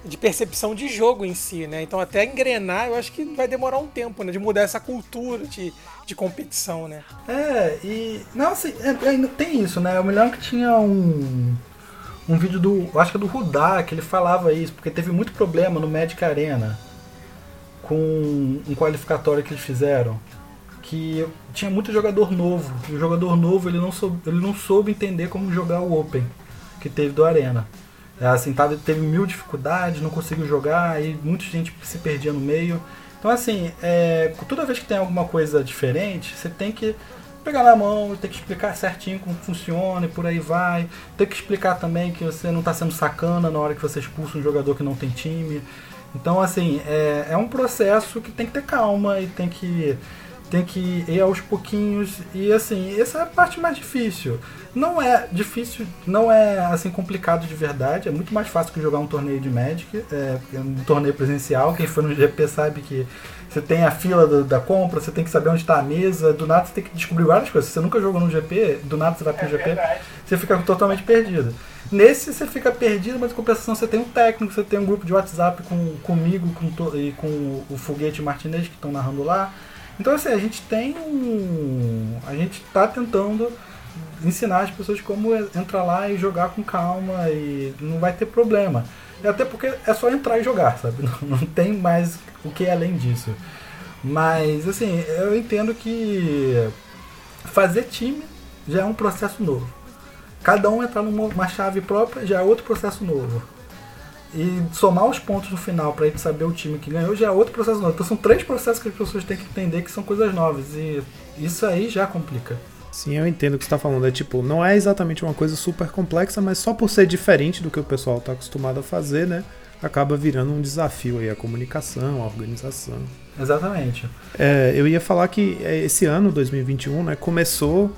de percepção de jogo em si, né? Então até engrenar, eu acho que vai demorar um tempo, né? De mudar essa cultura de, de competição, né? É, e. Não, assim, é, é, tem isso, né? Eu me lembro que tinha um. Um vídeo do. Acho que é do Rudá, que ele falava isso, porque teve muito problema no Magic Arena com um qualificatório que eles fizeram que tinha muito jogador novo. E o jogador novo ele não soube, ele não soube entender como jogar o Open que teve do Arena. É, assim, tava, teve mil dificuldades, não conseguiu jogar, e muita gente se perdia no meio. Então, assim, é, toda vez que tem alguma coisa diferente, você tem que pegar na mão, ter que explicar certinho como funciona e por aí vai. Ter que explicar também que você não está sendo sacana na hora que você expulsa um jogador que não tem time. Então, assim, é, é um processo que tem que ter calma e tem que, tem que ir aos pouquinhos. E, assim, essa é a parte mais difícil. Não é difícil, não é, assim, complicado de verdade. É muito mais fácil que jogar um torneio de Magic, é, um torneio presencial. Quem foi no GP sabe que você tem a fila do, da compra, você tem que saber onde está a mesa, do nada você tem que descobrir várias coisas. Se você nunca jogou no GP, do nada você vai pro é GP, verdade. você fica totalmente perdido. Nesse você fica perdido, mas em compensação você tem um técnico, você tem um grupo de WhatsApp com, comigo com e com o Foguete Martinez que estão narrando lá. Então assim, a gente tem um. A gente está tentando ensinar as pessoas como entrar lá e jogar com calma e não vai ter problema. Até porque é só entrar e jogar, sabe? *laughs* Não, não tem mais o que além disso. Mas, assim, eu entendo que fazer time já é um processo novo. Cada um entrar numa chave própria já é outro processo novo. E somar os pontos no final para gente saber o time que ganhou já é outro processo novo. Então são três processos que as pessoas têm que entender que são coisas novas. E isso aí já complica. Sim, eu entendo o que você está falando. É tipo, não é exatamente uma coisa super complexa, mas só por ser diferente do que o pessoal está acostumado a fazer, né? Acaba virando um desafio aí a comunicação, a organização. Exatamente. É, eu ia falar que é, esse ano, 2021, né, começou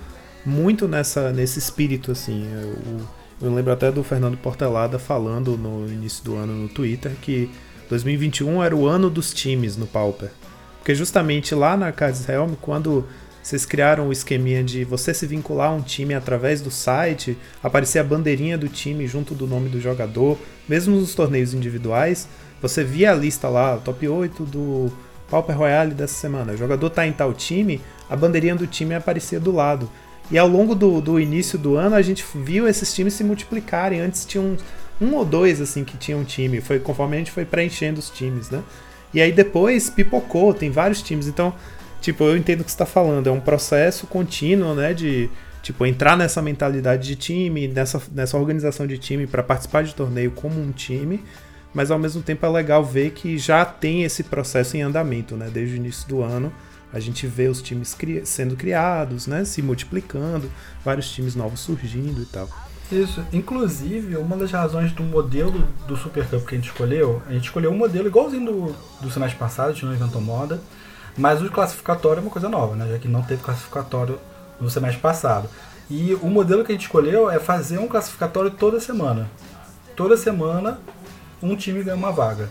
muito nessa, nesse espírito, assim. Eu, eu lembro até do Fernando Portelada falando no início do ano no Twitter que 2021 era o ano dos times no Pauper. Porque justamente lá na Cards Helm, quando vocês criaram o esqueminha de você se vincular a um time através do site, aparecer a bandeirinha do time junto do nome do jogador, mesmo nos torneios individuais, você via a lista lá, top 8 do Pauper Royale dessa semana. O jogador tá em tal time, a bandeirinha do time aparecia do lado. E ao longo do, do início do ano a gente viu esses times se multiplicarem. Antes tinha um, um ou dois assim que tinham um time. Foi conforme a gente foi preenchendo os times, né? E aí depois pipocou, tem vários times. Então tipo, eu entendo o que você está falando, é um processo contínuo, né, de tipo entrar nessa mentalidade de time, nessa, nessa organização de time para participar de torneio como um time, mas ao mesmo tempo é legal ver que já tem esse processo em andamento, né, desde o início do ano. A gente vê os times cri sendo criados, né, se multiplicando, vários times novos surgindo e tal. Isso, inclusive, uma das razões do modelo do Super Cup que a gente escolheu, a gente escolheu um modelo igualzinho do, do semestre passado, a gente não inventou moda, mas o classificatório é uma coisa nova, né? Já que não teve classificatório no semestre passado. E o modelo que a gente escolheu é fazer um classificatório toda semana. Toda semana um time ganha uma vaga.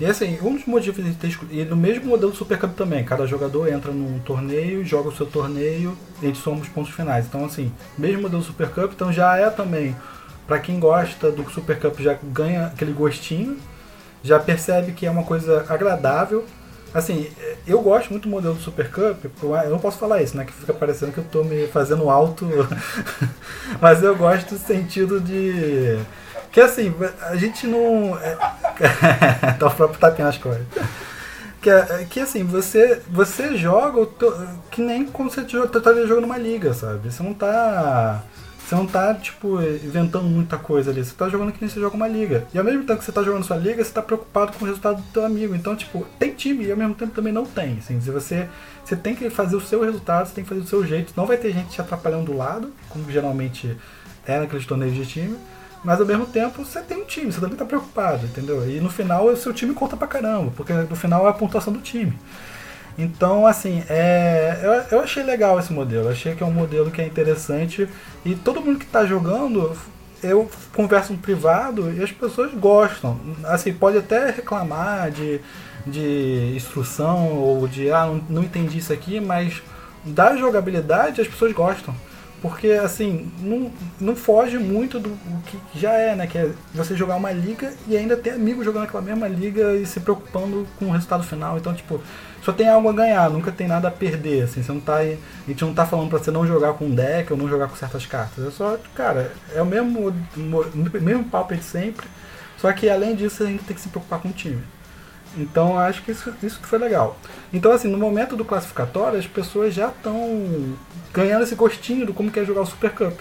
E assim, um dos motivos de ter e no mesmo modelo do Super Cup também, cada jogador entra num torneio, joga o seu torneio, e soma os pontos finais. Então assim, mesmo modelo do Super Cup, então já é também, para quem gosta do Super Cup já ganha aquele gostinho, já percebe que é uma coisa agradável, Assim, eu gosto muito do modelo do Super Cup, eu não posso falar isso, né? Que fica parecendo que eu tô me fazendo alto. *laughs* Mas eu gosto do sentido de. Que assim, a gente não. É, *laughs* tá o próprio tapinha nas. Que, que assim, você, você joga que nem como você estaria jogando uma liga, sabe? Você não tá você não tá, tipo, inventando muita coisa ali. Você tá jogando que nem você joga uma liga. E ao mesmo tempo que você tá jogando sua liga, você tá preocupado com o resultado do teu amigo. Então, tipo, tem time e ao mesmo tempo também não tem. Assim, você, você tem que fazer o seu resultado, você tem que fazer do seu jeito. Não vai ter gente te atrapalhando do lado, como geralmente é naqueles torneios de time. Mas ao mesmo tempo você tem um time, você também tá preocupado, entendeu? E no final o seu time conta pra caramba, porque no final é a pontuação do time. Então, assim, é, eu, eu achei legal esse modelo. Achei que é um modelo que é interessante. E todo mundo que está jogando, eu converso no privado e as pessoas gostam. Assim, pode até reclamar de, de instrução ou de, ah, não, entendi isso aqui, mas da jogabilidade as pessoas gostam. Porque, assim, não, não foge muito do que já é, né? Que é você jogar uma liga e ainda ter amigos jogando aquela mesma liga e se preocupando com o resultado final. Então, tipo, só tem algo a ganhar, nunca tem nada a perder, assim, você não tá a gente não tá falando pra você não jogar com um deck ou não jogar com certas cartas, é só, cara, é o mesmo, mesmo papo de sempre, só que além disso a gente tem que se preocupar com o time. Então acho que isso, isso foi legal. Então assim, no momento do classificatório, as pessoas já estão ganhando esse gostinho do como quer jogar o Super Cup.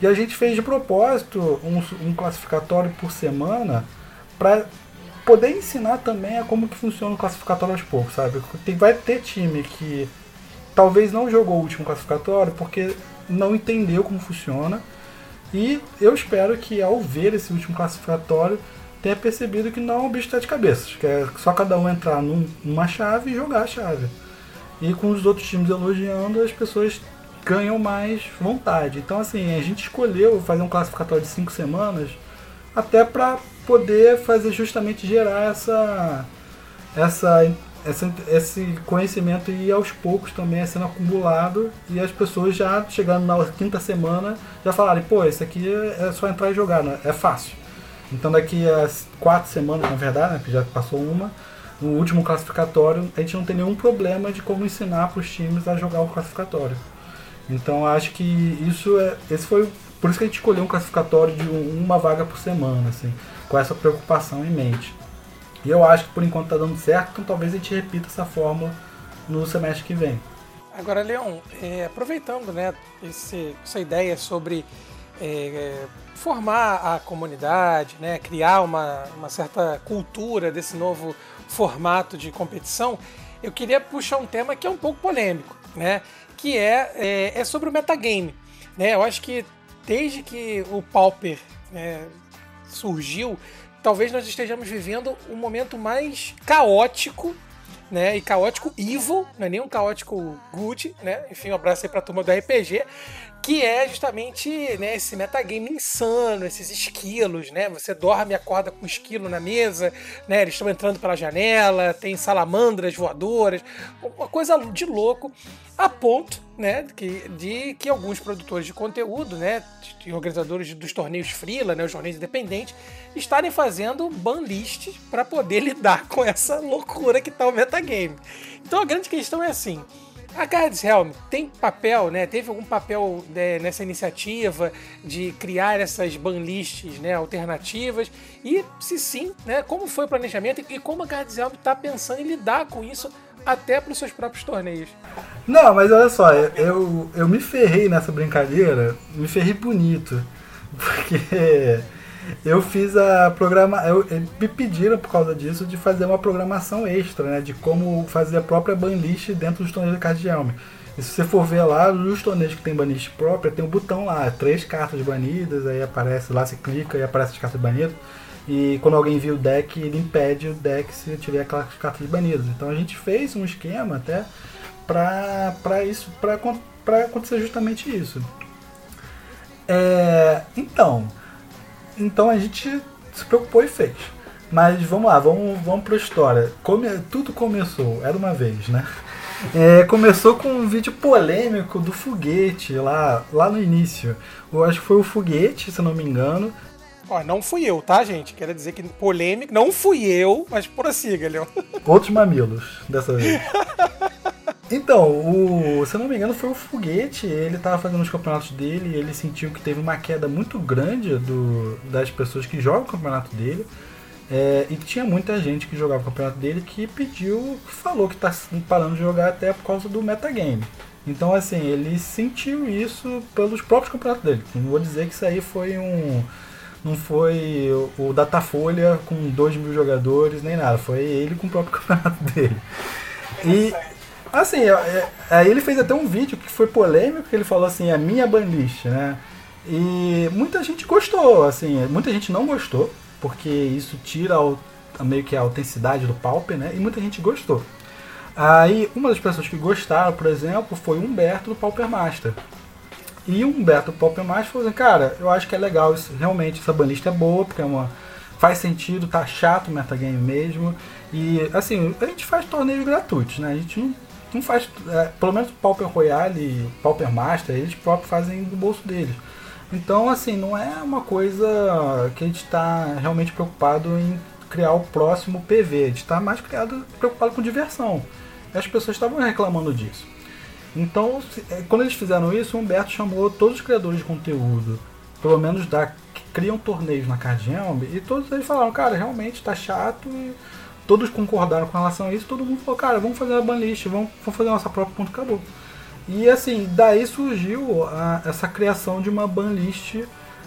E a gente fez de propósito um, um classificatório por semana para poder ensinar também a como que funciona o classificatório aos poucos, sabe? Tem, vai ter time que talvez não jogou o último classificatório porque não entendeu como funciona. E eu espero que ao ver esse último classificatório tenha percebido que não é um bicho de sete cabeças, que é só cada um entrar num, numa chave e jogar a chave. E com os outros times elogiando, as pessoas ganham mais vontade. Então, assim, a gente escolheu fazer um classificatório de cinco semanas até para poder fazer justamente gerar essa, essa, essa, esse conhecimento e aos poucos também sendo acumulado e as pessoas já chegando na quinta semana já falarem, pô, isso aqui é só entrar e jogar, né? é fácil. Então daqui a quatro semanas, na verdade, né, que já passou uma, no último classificatório, a gente não tem nenhum problema de como ensinar para os times a jogar o classificatório. Então acho que isso é. Esse foi. Por isso que a gente escolheu um classificatório de uma vaga por semana, assim, com essa preocupação em mente. E eu acho que por enquanto está dando certo, então talvez a gente repita essa fórmula no semestre que vem. Agora, Leon, é, aproveitando né, esse, essa ideia sobre é, formar a comunidade, né, criar uma, uma certa cultura desse novo formato de competição, eu queria puxar um tema que é um pouco polêmico, né? que é, é, é sobre o metagame. Né? Eu acho que desde que o Pauper né, surgiu, talvez nós estejamos vivendo o um momento mais caótico né? E caótico evil, não é nem um caótico good, né? Enfim, um abraço aí pra turma do RPG, que é justamente né, esse metagame insano, esses esquilos, né? Você dorme e acorda com um esquilo na mesa, né? Eles estão entrando pela janela, tem salamandras voadoras, uma coisa de louco, a ponto, né, de, que alguns produtores de conteúdo, né, de organizadores dos torneios freela, né, os torneios independentes, estarem fazendo banlists para poder *laughs* lidar com essa loucura que tá o metagame. Então a grande questão é assim, a Cards Helm tem papel, né? Teve algum papel né, nessa iniciativa de criar essas banlists né, alternativas? E se sim, né, como foi o planejamento e como a Cards Helm está pensando em lidar com isso até para os seus próprios torneios? Não, mas olha só, eu, eu me ferrei nessa brincadeira, me ferrei bonito, *laughs* porque eu fiz a programa, eu, me pediram por causa disso de fazer uma programação extra, né, de como fazer a própria banlist dentro dos torneios de cartas de alma. E se você for ver lá, nos torneios que tem banlist própria, tem um botão lá, três cartas banidas, aí aparece lá, você clica e aparece as cartas banidas. E quando alguém viu o deck, ele impede o deck se tiver aquelas cartas banidas. Então a gente fez um esquema até para isso, para acontecer justamente isso. É, então, então a gente se preocupou e fez. Mas vamos lá, vamos, vamos para a história. Come, tudo começou, era uma vez, né? *laughs* É, começou com um vídeo polêmico do foguete lá, lá no início. Eu acho que foi o foguete, se não me engano. Ó, não fui eu, tá, gente? Quero dizer que polêmico, não fui eu, mas prossiga, Leon. Outros mamilos, dessa vez. *laughs* Então, o, se eu não me engano, foi o Foguete. Ele estava fazendo os campeonatos dele e ele sentiu que teve uma queda muito grande do, das pessoas que jogam o campeonato dele. É, e tinha muita gente que jogava o campeonato dele que pediu, falou que está parando de jogar até por causa do metagame. Então, assim, ele sentiu isso pelos próprios campeonatos dele. Não vou dizer que isso aí foi um. Não foi o Datafolha com 2 mil jogadores, nem nada. Foi ele com o próprio *laughs* campeonato dele. E, Assim, é, aí ele fez até um vídeo que foi polêmico, que ele falou assim, a minha banlist, né? E muita gente gostou, assim, muita gente não gostou, porque isso tira a, meio que a autenticidade do Pauper, né? E muita gente gostou. Aí, uma das pessoas que gostaram, por exemplo, foi o Humberto do Pauper Master. E o Humberto do Pauper Master falou assim, cara, eu acho que é legal, isso, realmente essa banlist é boa, porque é uma, faz sentido, tá chato o metagame mesmo. E, assim, a gente faz torneios gratuitos, né? A gente não não faz. É, pelo menos o Pauper Royale, Pauper Master, eles próprios fazem do bolso deles. Então, assim, não é uma coisa que a gente está realmente preocupado em criar o próximo PV. A gente está mais criado, preocupado com diversão. E as pessoas estavam reclamando disso. Então, é, quando eles fizeram isso, o Humberto chamou todos os criadores de conteúdo, pelo menos da, que criam torneios na Cardião, e todos eles falaram, cara, realmente está chato e todos concordaram com relação a isso, todo mundo falou, cara, vamos fazer a banlist, vamos, vamos fazer a nossa própria ponto acabou. E assim, daí surgiu a, essa criação de uma banlist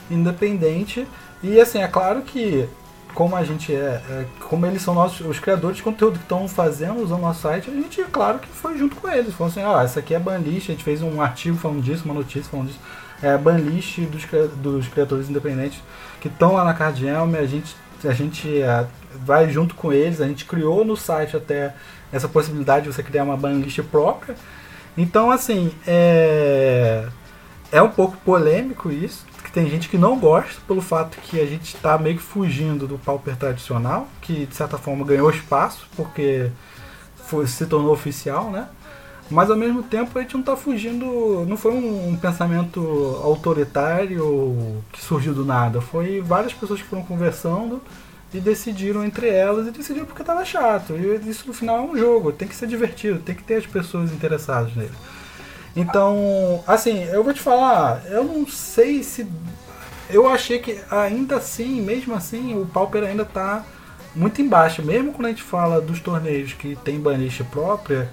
independente. E assim, é claro que como a gente é, é, como eles são nossos, os criadores de conteúdo que estão fazendo, usando nosso site, a gente, claro que foi junto com eles. Falou assim, ah, essa aqui é a banlist, a gente fez um artigo falando disso, uma notícia falando disso. É a banlist dos, dos criadores independentes que estão lá na Cardielme, a gente, a gente é, vai junto com eles, a gente criou no site até essa possibilidade de você criar uma banlist própria. Então, assim, é, é um pouco polêmico isso, tem gente que não gosta pelo fato que a gente está meio que fugindo do pauper tradicional, que de certa forma ganhou espaço porque foi, se tornou oficial, né? Mas ao mesmo tempo a gente não está fugindo, não foi um, um, pensamento autoritário que surgiu do nada, foi várias pessoas que foram conversando e decidiram entre elas e decidiram porque estava chato. E isso no final é um jogo, tem que ser divertido, tem que ter as pessoas interessadas nele. Então, assim, eu vou te falar, eu não sei se. Eu achei que ainda assim, mesmo assim, o Pauper ainda tá muito embaixo. Mesmo quando a gente fala dos torneios que tem banlist própria,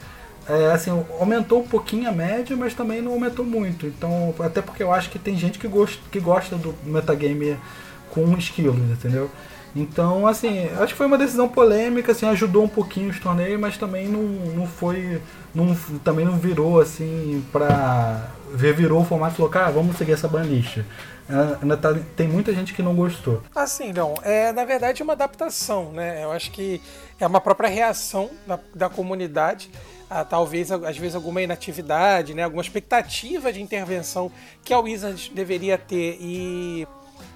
é, assim, aumentou um pouquinho a média, mas também não aumentou muito. Então, até porque eu acho que tem gente que gosta, que gosta do metagame com esquilos, entendeu? Então, assim, acho que foi uma decisão polêmica, assim, ajudou um pouquinho os torneios, mas também não, não foi. Não, também não virou assim pra. Revirou o formato e falou, cara, vamos seguir essa banlist. É, tá, tem muita gente que não gostou. Assim, não. É, na verdade, é uma adaptação, né? Eu acho que é uma própria reação da, da comunidade. A, talvez, às vezes, alguma inatividade, né? alguma expectativa de intervenção que a Wizards deveria ter e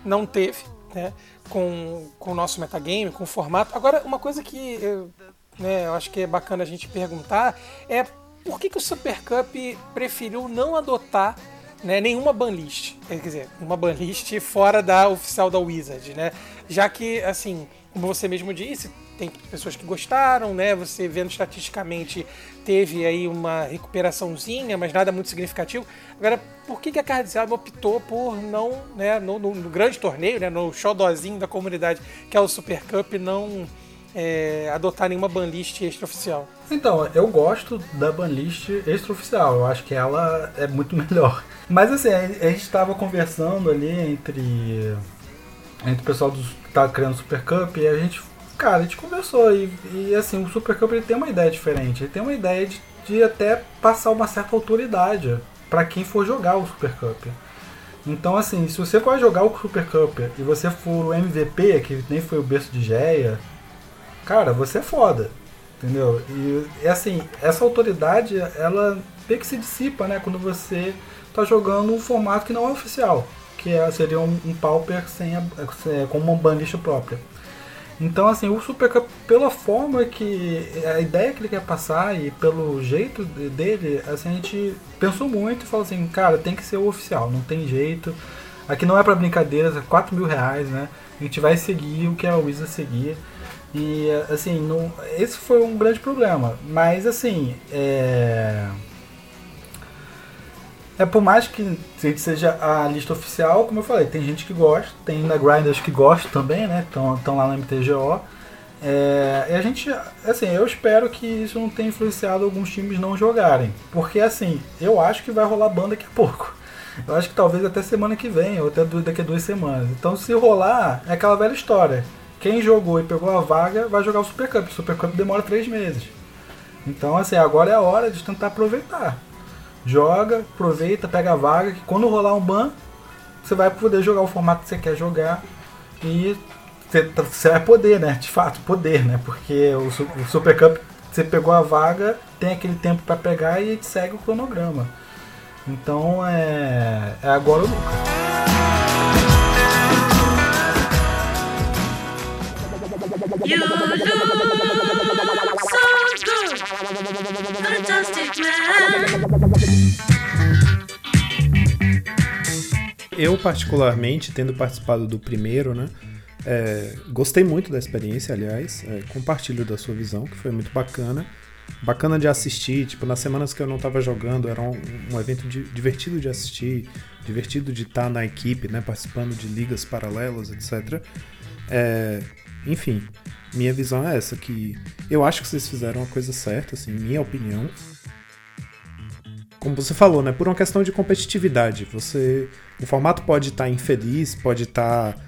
não teve, né? com, com o nosso metagame, com o formato. Agora, uma coisa que eu, né, eu acho que é bacana a gente perguntar é por que, que o Super Cup preferiu não adotar né, nenhuma banlist, quer dizer, uma banlist fora da oficial da Wizard, né? Já que, assim, como você mesmo disse, tem pessoas que gostaram, né? Você vendo estatisticamente teve aí uma recuperaçãozinha, mas nada muito significativo. Agora, por que, que a Cardizelb optou por não, né, no, no, no, grande torneio, né, no showdozinho da comunidade, que é o Super Cup, não é, adotar nenhuma banlist extraoficial? Então, eu gosto da banlist extraoficial, eu acho que ela é muito *laughs* melhor. Mas assim, a gente estava conversando ali entre, entre o pessoal que tá criando o Super Cup e a gente Cara, a gente conversou e, e assim, o Super Cup ele tem uma ideia diferente. Ele tem uma ideia de, de até passar uma certa autoridade para quem for jogar o Super Cup. Então, assim, se você for jogar o Super Cup e você for o MVP, que nem foi o berço de Geia, cara, você é foda. Entendeu? E, assim, essa autoridade, ela meio que se dissipa, né? Quando você tá jogando um formato que não é oficial. Que é, seria um, um pauper sem a, com uma banlist própria. Então, assim, o Super Cup, pela forma que. a ideia que ele quer passar e pelo jeito dele, assim, a gente pensou muito e falou assim: cara, tem que ser o oficial, não tem jeito. Aqui não é para brincadeiras, é 4 mil reais, né? A gente vai seguir o que a Wizard seguir. E, assim, não, esse foi um grande problema. Mas, assim, é é por mais que seja a lista oficial, como eu falei, tem gente que gosta, tem na grinders que gostam também, né? Estão lá no MTGO. É, e a gente, assim, eu espero que isso não tenha influenciado alguns times não jogarem. Porque, assim, eu acho que vai rolar banda daqui a pouco. Eu acho que talvez até semana que vem, ou até daqui a duas semanas. Então, se rolar, é aquela velha história. Quem jogou e pegou a vaga vai jogar o Super Cup. O Super Cup demora três meses. Então, assim, agora é a hora de tentar aproveitar joga, aproveita, pega a vaga, que quando rolar um ban, você vai poder jogar o formato que você quer jogar e você vai poder, né? De fato, poder, né? Porque o, o Super Cup, você pegou a vaga, tem aquele tempo para pegar e segue o cronograma. Então é, é agora ou nunca. You Eu, particularmente, tendo participado do primeiro, né? É, gostei muito da experiência, aliás. É, compartilho da sua visão, que foi muito bacana. Bacana de assistir, tipo, nas semanas que eu não estava jogando, era um, um evento de, divertido de assistir, divertido de estar na equipe, né? Participando de ligas paralelas, etc. É, enfim, minha visão é essa, que eu acho que vocês fizeram a coisa certa, assim, minha opinião. Como você falou, né, por uma questão de competitividade, você, o formato pode estar tá infeliz, pode estar tá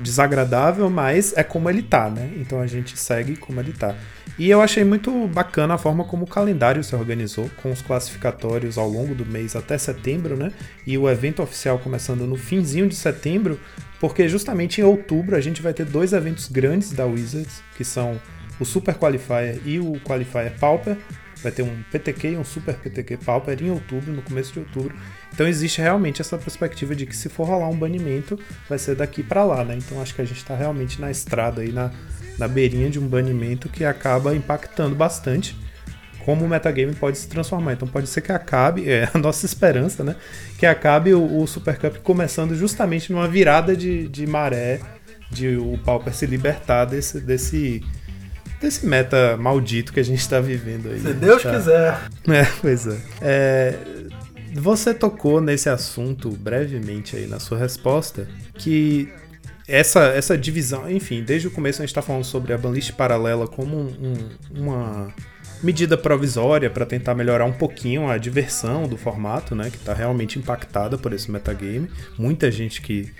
desagradável, mas é como ele tá, né? Então a gente segue como ele tá. E eu achei muito bacana a forma como o calendário se organizou, com os classificatórios ao longo do mês até setembro, né? E o evento oficial começando no finzinho de setembro, porque justamente em outubro a gente vai ter dois eventos grandes da Wizards, que são o Super Qualifier e o Qualifier Pauper. Vai ter um PTQ e um Super PTQ Pauper em outubro, no começo de outubro. Então existe realmente essa perspectiva de que se for rolar um banimento, vai ser daqui para lá, né? Então acho que a gente está realmente na estrada aí, na, na beirinha de um banimento que acaba impactando bastante como o metagame pode se transformar. Então pode ser que acabe, *laughs* é a nossa esperança, né? Que acabe o, o Super Cup começando justamente numa virada de, de maré, de o Pauper se libertar desse, desse, desse meta maldito que a gente está vivendo aí. Se Deus tá... quiser. *laughs* É, pois é. é. Você tocou nesse assunto brevemente aí na sua resposta, que essa, essa divisão, enfim, desde o começo a gente está falando sobre a banlist paralela como um, um, uma medida provisória para tentar melhorar um pouquinho a diversão do formato, né, que está realmente impactada por esse metagame. Muita gente que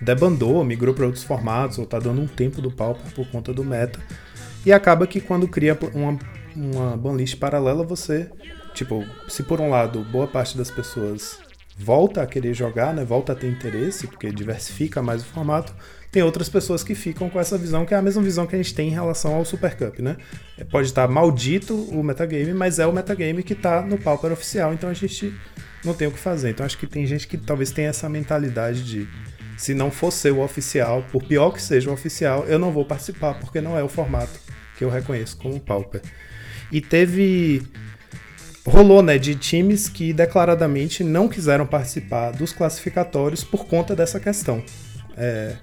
debandou, migrou para outros formatos ou está dando um tempo do pau por conta do meta. E acaba que quando cria uma, uma banlist paralela, você, tipo, se por um lado boa parte das pessoas volta a querer jogar, né? Volta a ter interesse, porque diversifica mais o formato. Tem outras pessoas que ficam com essa visão, que é a mesma visão que a gente tem em relação ao Super Cup, né? É, pode estar maldito o metagame, mas é o metagame que está no Pauper oficial, então a gente não tem o que fazer. Então acho que tem gente que talvez tenha essa mentalidade de se não for ser o oficial, por pior que seja o oficial, eu não vou participar, porque não é o formato que eu reconheço como Pauper. E teve rolou, né, de times que declaradamente não quiseram participar dos classificatórios por conta dessa questão. É,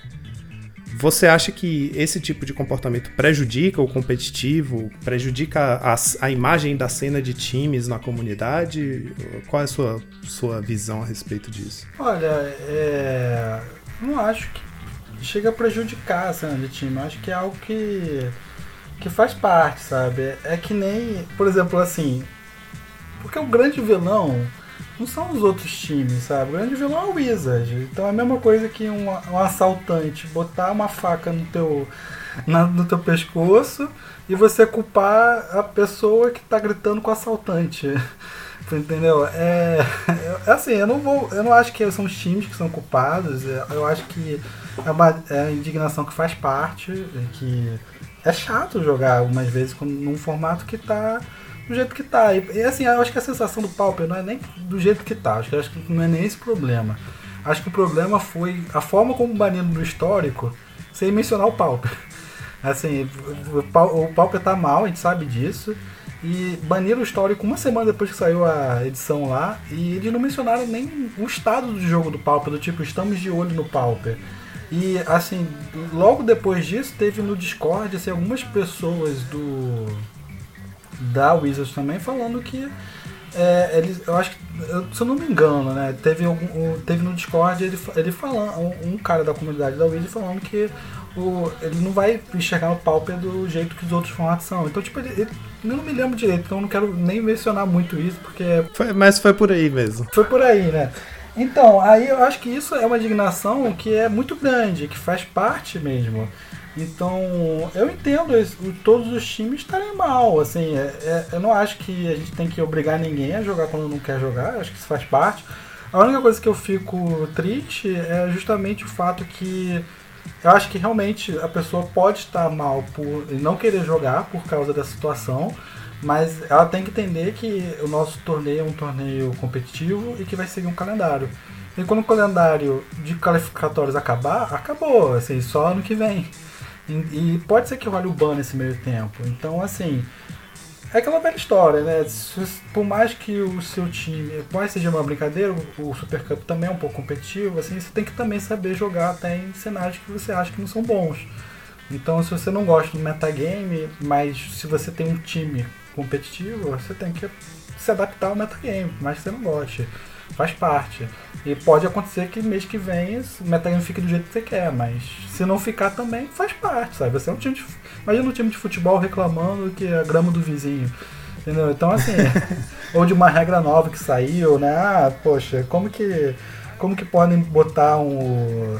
você acha que esse tipo de comportamento prejudica o competitivo, prejudica a, a, imagem da cena de times na comunidade? Qual é a sua, sua visão a respeito disso? Olha, é, não acho que chega a prejudicar a cena de time. Acho que é algo que, que faz parte, sabe? É que nem, por exemplo, assim, porque o grande vilão não são os outros times, sabe? O grande vilão é o Wizard. Então é a mesma coisa que um, um assaltante botar uma faca no teu, na, no teu pescoço e você culpar a pessoa que tá gritando com o assaltante. *laughs* Entendeu? É, é, assim, eu não vou. Eu não acho que são os times que são culpados. É, eu acho que é uma é a indignação que faz parte. Que é chato jogar algumas vezes num formato que tá do jeito que tá. E, assim, eu acho que a sensação do Pauper não é nem do jeito que tá. Acho que, acho que não é nem esse problema. Acho que o problema foi a forma como baniram no histórico sem mencionar o Pauper. *laughs* Assim, o, o Pauper tá mal, a gente sabe disso. E baniram o histórico uma semana depois que saiu a edição lá. E eles não mencionaram nem o estado do jogo do Pauper, do tipo, estamos de olho no Pauper. E assim, logo depois disso, teve no Discord assim, algumas pessoas do da Wizards também falando que é, eles, eu acho que, se eu não me engano, né, teve, algum, teve no Discord ele, ele falando, um, um cara da comunidade da Wizards falando que o, ele não vai enxergar o Pauper do jeito que os outros formatos são. Então, tipo, ele, ele eu não me lembro direito, então não quero nem mencionar muito isso, porque. Foi, mas foi por aí mesmo. Foi por aí, né? Então, aí eu acho que isso é uma indignação que é muito grande, que faz parte mesmo. Então, eu entendo isso, todos os times estarem mal. Assim, é, é, eu não acho que a gente tem que obrigar ninguém a jogar quando não quer jogar, acho que isso faz parte. A única coisa que eu fico triste é justamente o fato que eu acho que realmente a pessoa pode estar mal por não querer jogar por causa da situação, mas ela tem que entender que o nosso torneio é um torneio competitivo e que vai seguir um calendário. E quando o calendário de qualificatórios acabar, acabou, assim, só ano que vem. E, e pode ser que role o ban nesse meio tempo. Então, assim, é aquela velha história, né? Por mais que o seu time, mais seja uma brincadeira, o Super Cup também é um pouco competitivo, assim, você tem que também saber jogar até em cenários que você acha que não são bons. Então, se você não gosta do metagame, mas se você tem um time competitivo, você tem que se adaptar ao metagame, por mais que você não goste faz parte. E pode acontecer que mês que vem o metagame fique do jeito que você quer, mas se não ficar também, faz parte, sabe? Você é um time de, Imagina um time de futebol reclamando que é a grama do vizinho. Entendeu? Então assim, *laughs* ou de uma regra nova que saiu, né? Ah, poxa, como que. Como que podem botar um,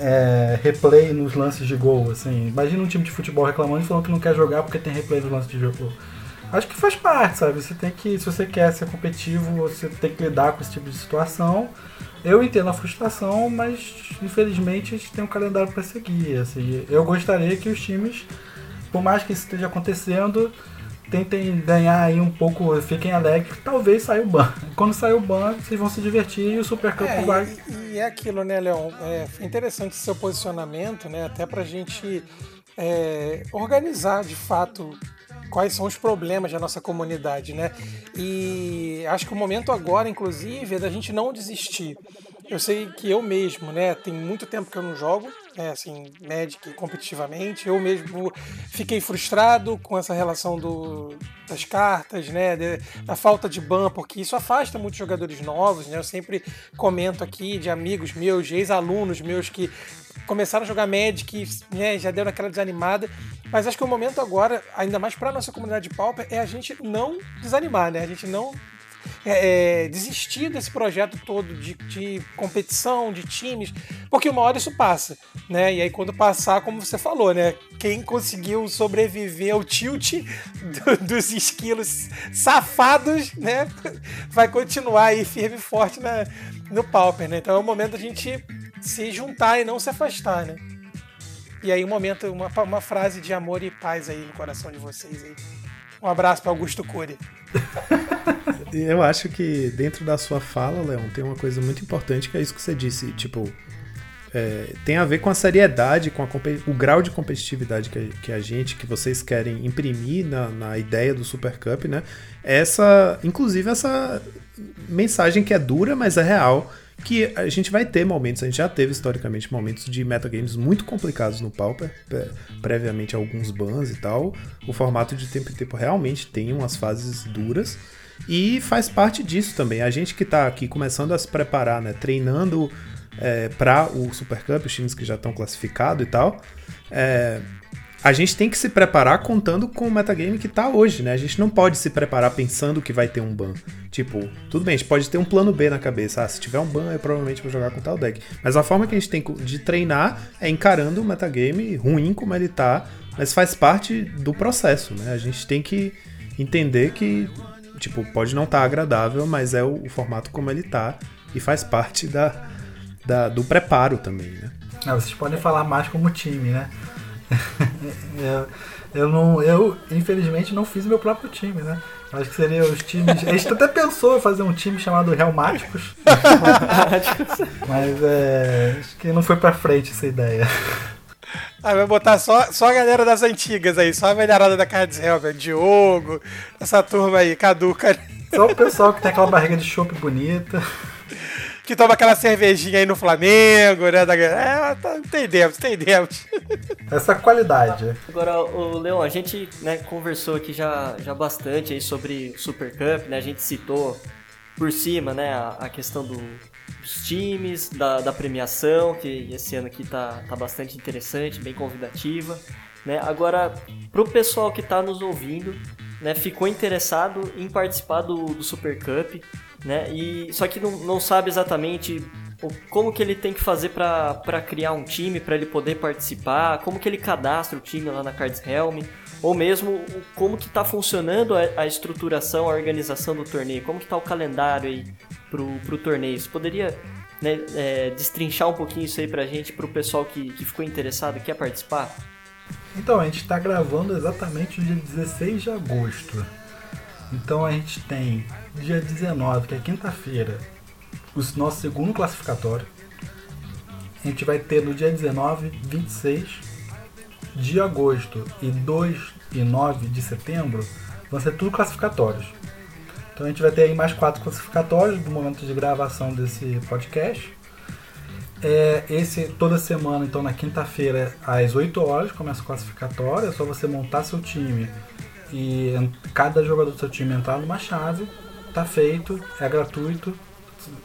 é, replay nos lances de gol, assim. Imagina um time de futebol reclamando e falando que não quer jogar porque tem replay nos lances de gol. Acho que faz parte, sabe? Você tem que, se você quer ser competitivo, você tem que lidar com esse tipo de situação. Eu entendo a frustração, mas infelizmente a gente tem um calendário para seguir. Assim. Eu gostaria que os times, por mais que isso esteja acontecendo, tentem ganhar aí um pouco, fiquem alegres, talvez saia o ban. *laughs* Quando sair o ban, vocês vão se divertir e o Super Cup é, vai. E, e, é aquilo, né, Leon? É interessante seu posicionamento, né? Até pra gente é, organizar de fato quais são os problemas da nossa comunidade, né? E acho que o momento agora, inclusive, é da gente não desistir. Eu sei que eu mesmo, né, tem muito tempo que eu não jogo, né, assim, Magic competitivamente. Eu mesmo fiquei frustrado com essa relação do, das cartas, né, de, da falta de ban, porque isso afasta muitos jogadores novos, né? Eu sempre comento aqui de amigos meus, ex-alunos meus que começaram a jogar Magic, né, já deram aquela desanimada. Mas acho que o momento agora, ainda mais para nossa comunidade de Pauper, é a gente não desanimar, né? A gente não é, é, desistir desse projeto todo de, de, competição, de times, porque uma hora isso passa, né? E aí quando passar, como você falou, né? Quem conseguiu sobreviver ao tilt do, dos esquilos safados, né? *laughs* Vai continuar aí firme e forte na, no Pauper, né? Então é o momento da gente se juntar e não se afastar, né? E aí um momento, uma, uma frase de amor e paz aí no coração de vocês aí. Um abraço para Augusto Cury. *laughs* Eu acho que dentro da sua fala, Leon, tem uma coisa muito importante que é isso que você disse, tipo, é, tem a ver com a seriedade, com a, o grau de competitividade que a, que a, gente, que vocês querem imprimir na, na ideia do Super Cup, né? Essa, inclusive essa mensagem que é dura, mas é real, que a gente vai ter momentos, a gente já teve historicamente momentos de metagames muito complicados no Pauper, previamente alguns bans e tal. O formato de tempo em tempo realmente tem umas fases duras e faz parte disso também. A gente que está aqui começando a se preparar, né, treinando é, para o Super Cup, os times que já estão classificados e tal, é, a gente tem que se preparar contando com o metagame que tá hoje, né? A gente não pode se preparar pensando que vai ter um ban. Tipo, tudo bem, a gente pode ter um plano B na cabeça. Ah, se tiver um ban, eu provavelmente vou jogar com tal deck. Mas a forma que a gente tem de treinar é encarando o metagame ruim como ele tá, mas faz parte do processo, né? A gente tem que entender que, tipo, pode não estar tá agradável, mas é o, o, formato como ele tá e faz parte da, da do preparo também, né? Ah, vocês podem falar mais como time, né? Eu, eu, não, eu, infelizmente, não fiz meu próprio time, né? Acho que seria os times. A gente até pensou em fazer um time chamado Realmáticos. *laughs* mas é, acho que não foi pra frente essa ideia. Ah, vai botar só, só a galera das antigas aí, só a velharada da Cards Helver, Diogo, essa turma aí, caduca. Só o pessoal que tem aquela barriga de chopp bonita que toma aquela cervejinha aí no Flamengo, né? É, tá, entendemos, entendemos. Essa qualidade. Agora, o Leon, a gente né, conversou aqui já, já bastante aí sobre o Super Cup, né? A gente citou por cima, né, a, a questão do, dos times, da, da, premiação, que esse ano aqui tá, tá bastante interessante, bem convidativa. Né? Agora, pro pessoal que está nos ouvindo, né, ficou interessado em participar do, do Super Cup, né? E só que não, não sabe exatamente como que ele tem que fazer para criar um time, para ele poder participar, como que ele cadastra o time lá na Cards Helm, ou mesmo como que está funcionando a, a, estruturação, a organização do torneio, como que está o calendário aí pro, pro torneio. Você poderia né, é, destrinchar um pouquinho isso aí para a gente, para o pessoal que, que ficou interessado, quer participar? Então, a gente está gravando exatamente no dia 16 de agosto. Então a gente tem dia 19, que é quinta-feira, o nosso segundo classificatório. A gente vai ter no dia 19, 26 de agosto e 2 e 9 de setembro, vão ser tudo classificatórios. Então a gente vai ter aí mais quatro classificatórios no momento de gravação desse podcast. É, esse toda semana, então na quinta-feira, às 8 horas, começa o classificatório. É só você montar seu time e cada jogador do seu time entrar numa chave, tá feito, é gratuito.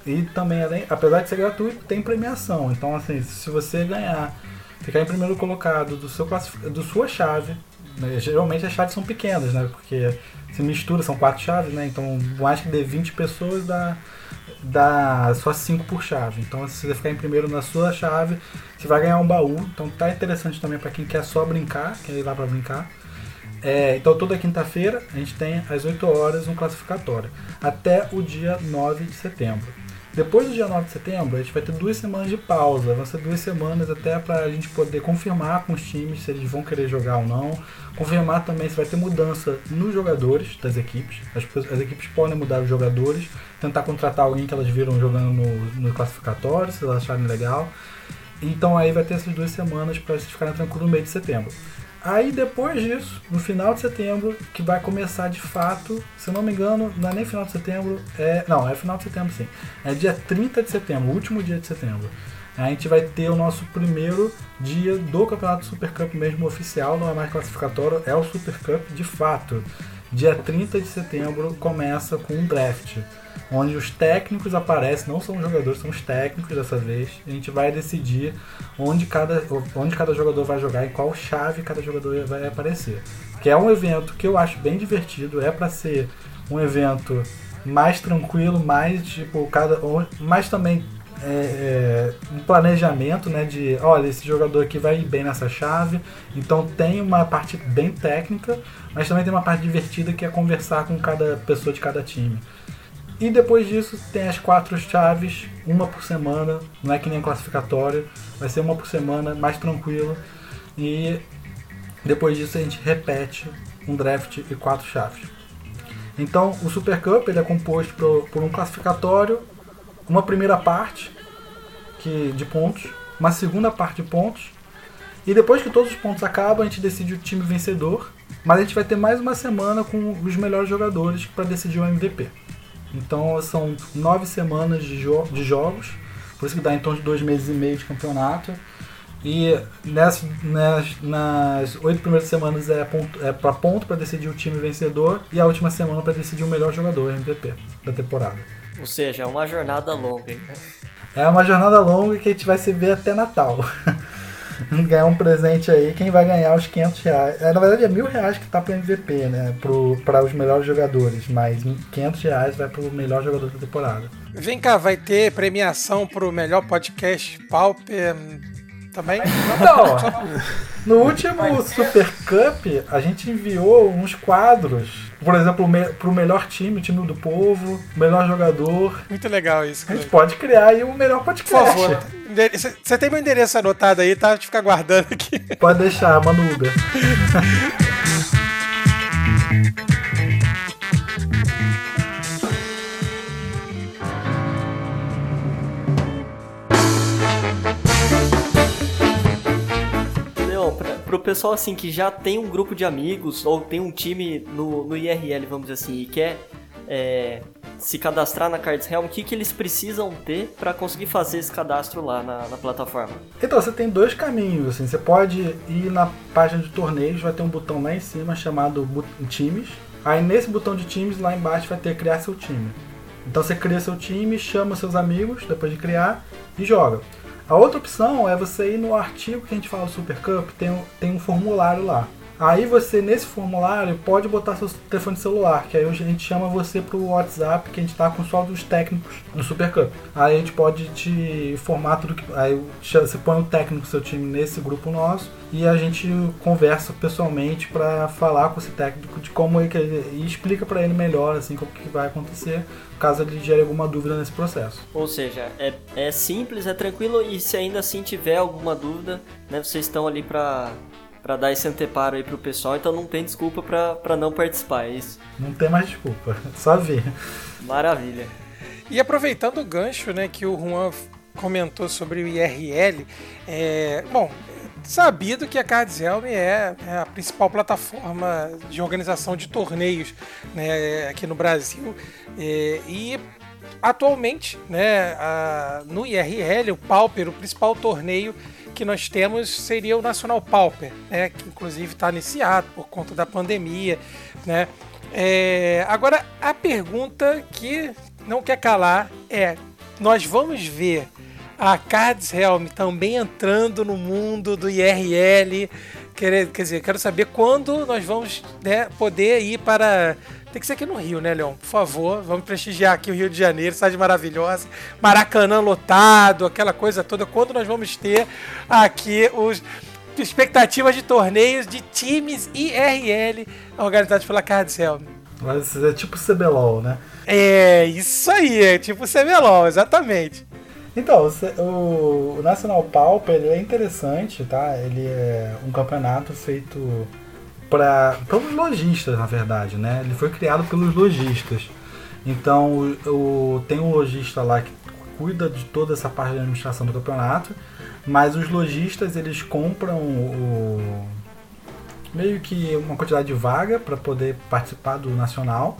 E também, além, apesar de ser gratuito, tem premiação. Então, assim, se você ganhar, ficar em primeiro colocado do seu do sua chave, né, geralmente as chaves são pequenas, né? Porque se mistura, são quatro chaves, né? Então, mais que dê 20 pessoas, dá dá só 5 por chave. Então, se você ficar em primeiro na sua chave, você vai ganhar um baú. Então, tá interessante também para quem quer só brincar, quer ir lá para brincar. É, então, toda quinta-feira a gente tem às 8 horas um classificatório, até o dia 9 de setembro. Depois do dia 9 de setembro, a gente vai ter duas semanas de pausa. Vão ser duas semanas até para a gente poder confirmar com os times se eles vão querer jogar ou não. Confirmar também se vai ter mudança nos jogadores das equipes. As, as equipes podem mudar os jogadores, tentar contratar alguém que elas viram jogando no, no classificatório, se elas acharem legal. Então aí vai ter essas duas semanas para vocês ficarem tranquilos no meio de setembro. Aí depois disso, no final de setembro, que vai começar de fato, se não me engano, não é nem final de setembro, é. Não, é final de setembro sim. É dia 30 de setembro, último dia de setembro. A gente vai ter o nosso primeiro dia do Campeonato Super Cup mesmo oficial, não é mais classificatório, é o Super Cup de fato. Dia 30 de setembro começa com um draft onde os técnicos aparecem, não são os jogadores, são os técnicos dessa vez. A gente vai decidir onde cada, onde cada jogador vai jogar e qual chave cada jogador vai aparecer. Que é um evento que eu acho bem divertido, é para ser um evento mais tranquilo, mais tipo cada, mais também é, é, um planejamento, né? De olha, esse jogador aqui vai ir bem nessa chave. Então tem uma parte bem técnica, mas também tem uma parte divertida que é conversar com cada pessoa de cada time. E depois disso tem as quatro chaves, uma por semana, não é que nem classificatório, vai ser uma por semana, mais tranquilo. E depois disso a gente repete um draft e quatro chaves. Então o Super Cup ele é composto por, por um classificatório, uma primeira parte que, de pontos, uma segunda parte de pontos, e depois que todos os pontos acabam, a gente decide o time vencedor. Mas a gente vai ter mais uma semana com os melhores jogadores para decidir o MVP. Então são nove semanas de, jo de jogos, por isso que dá em torno de dois meses e meio de campeonato. E nessas, nas, nas oito primeiras semanas é, ponto, é para ponto para decidir o time vencedor e a última semana para decidir o melhor jogador MVP da temporada. Ou seja, é uma jornada longa. Hein? É uma jornada longa que a gente vai se ver até Natal. *laughs* *laughs* ganhar um presente aí, quem vai ganhar os 500 reais. É, na verdade é mil reais que tá pro MVP, né? Para os melhores jogadores, mas 500 reais vai pro melhor jogador da temporada. Vem cá, vai ter premiação pro melhor podcast Pauper também? Então, *laughs* no último Super Cup, a gente enviou uns quadros. Por exemplo, para o melhor time, o time do povo, melhor jogador. Muito legal isso. A gente pode criar aí o melhor podcast. Por favor. Você tem meu endereço anotado aí, tá? De ficar guardando aqui. Pode deixar, manda Uber. *laughs* pro pessoal assim que já tem um grupo de amigos ou tem um time no, no IRL, vamos dizer assim, e quer é, se cadastrar na Cards Realm, o que, que eles precisam ter para conseguir fazer esse cadastro lá na, na, plataforma? Então, você tem dois caminhos. Assim, você pode ir na página de torneios, vai ter um botão lá em cima chamado Times. Aí nesse botão de times, lá embaixo vai ter criar seu time. Então você cria seu time, chama seus amigos depois de criar e joga. A outra opção é você ir no artigo que a gente fala do Super Cup, tem um, tem um formulário lá. Aí você, nesse formulário, pode botar seu telefone celular, que aí a gente chama você pro WhatsApp, que a gente tá com só dos técnicos do Super Cup. Aí a gente pode te informar tudo que. Aí você põe o técnico do seu time nesse grupo nosso e a gente conversa pessoalmente para falar com esse técnico de como é que e explica para ele melhor assim como que vai acontecer caso ele gere alguma dúvida nesse processo. Ou seja, é, é simples, é tranquilo e se ainda assim tiver alguma dúvida, né, vocês estão ali para para dar esse anteparo aí pro pessoal, então não tem desculpa para não participar, é isso? Não tem mais desculpa, *laughs* só ver. Maravilha. E aproveitando o gancho, né, que o Juan comentou sobre o IRL, é, bom, sabido que a Cards Helm é, é a principal plataforma de organização de torneios né, aqui no Brasil é, e atualmente, né, a, no IRL, o Pauper, o principal torneio que nós temos seria o Nacional Pauper, né, que inclusive está iniciado por conta da pandemia, né. É, agora a pergunta que não quer calar é: nós vamos ver a Cards Helm também entrando no mundo do IRL, quer, quer dizer, quero saber quando nós vamos né, poder ir para. Tem que ser aqui no Rio, né, Leon? Por favor, vamos prestigiar aqui o Rio de Janeiro, cidade maravilhosa, Maracanã lotado, aquela coisa toda. Quando nós vamos ter aqui os expectativas de torneios de times IRL organizados pela Cardcel? Mas é tipo CBLOL, né? É, isso aí, é tipo CBLOL, exatamente. Então, o National Pauper ele é interessante, tá? Ele é um campeonato feito para pelos lojistas, na verdade, né? Ele foi criado pelos lojistas. Então, o, o, tem um lojista lá que cuida de toda essa parte de administração do campeonato, mas os lojistas eles compram o meio que uma quantidade de vaga para poder participar do nacional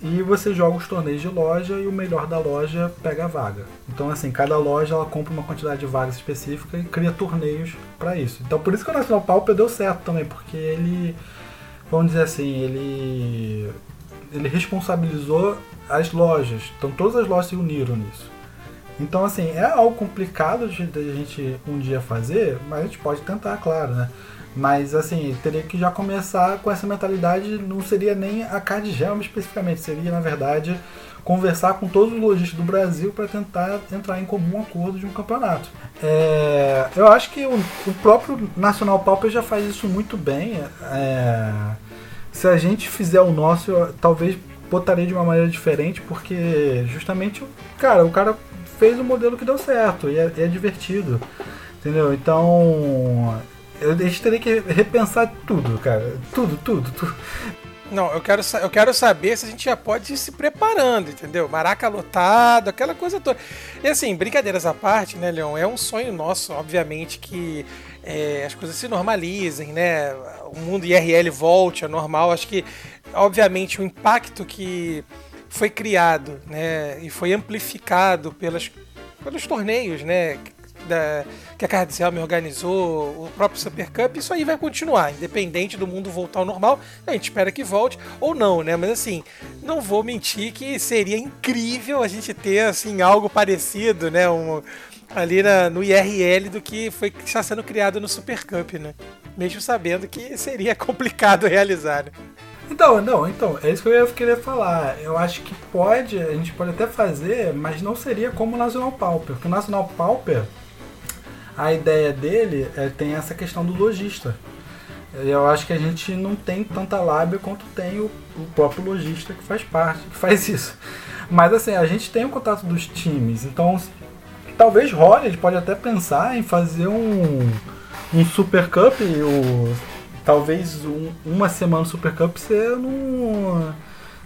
e você joga os torneios de loja e o melhor da loja pega a vaga. Então, assim, cada loja ela compra uma quantidade de vagas específica e cria torneios para isso. Então, por isso que o National Pauper deu certo também, porque ele, vamos dizer assim, ele, ele responsabilizou as lojas. Então, todas as lojas se uniram nisso. Então, assim, é algo complicado de, de a gente um dia fazer, mas a gente pode tentar, claro, né? Mas assim, teria que já começar com essa mentalidade, não seria nem a card gem especificamente, seria na verdade conversar com todos os lojistas do Brasil para tentar entrar em comum acordo de um campeonato. É, eu acho que o, o, próprio Nacional Pauper já faz isso muito bem. É, se a gente fizer o nosso, eu, talvez botaria de uma maneira diferente, porque justamente, cara, o cara fez um modelo que deu certo e é, é divertido. Entendeu? Então, a gente teria que repensar tudo, cara. Tudo, tudo, tudo. Não, eu quero, eu quero saber se a gente já pode ir se preparando, entendeu? Maraca lotado, aquela coisa toda. E assim, brincadeiras à parte, né, Leon? É um sonho nosso, obviamente, que é, as coisas se normalizem, né? O mundo IRL volte a normal. Acho que, obviamente, o impacto que foi criado, né, e foi amplificado pelas, pelos torneios, né, da, que a Card me organizou, o próprio Super Cup, isso aí vai continuar, independente do mundo voltar ao normal. A gente espera que volte ou não, né? Mas assim, não vou mentir que seria incrível a gente ter assim algo parecido, né? Um, ali na, no IRL do que foi que está sendo criado no Super Cup, né? Mesmo sabendo que seria *laughs* complicado realizar. Né? Então, não, então, é isso que eu ia querer falar. Eu acho que pode, a gente pode até fazer, mas não seria como o National Pauper. Porque o National Pauper, a ideia dele é, tem essa questão do lojista. Eu acho que a gente não tem tanta lábia quanto tem o, o próprio lojista que faz parte, que faz *laughs* isso. Mas assim, a gente tem o contato dos times, então talvez role, gente pode até pensar em fazer um, um Super Cup, ou talvez um, uma semana Super Cup ser num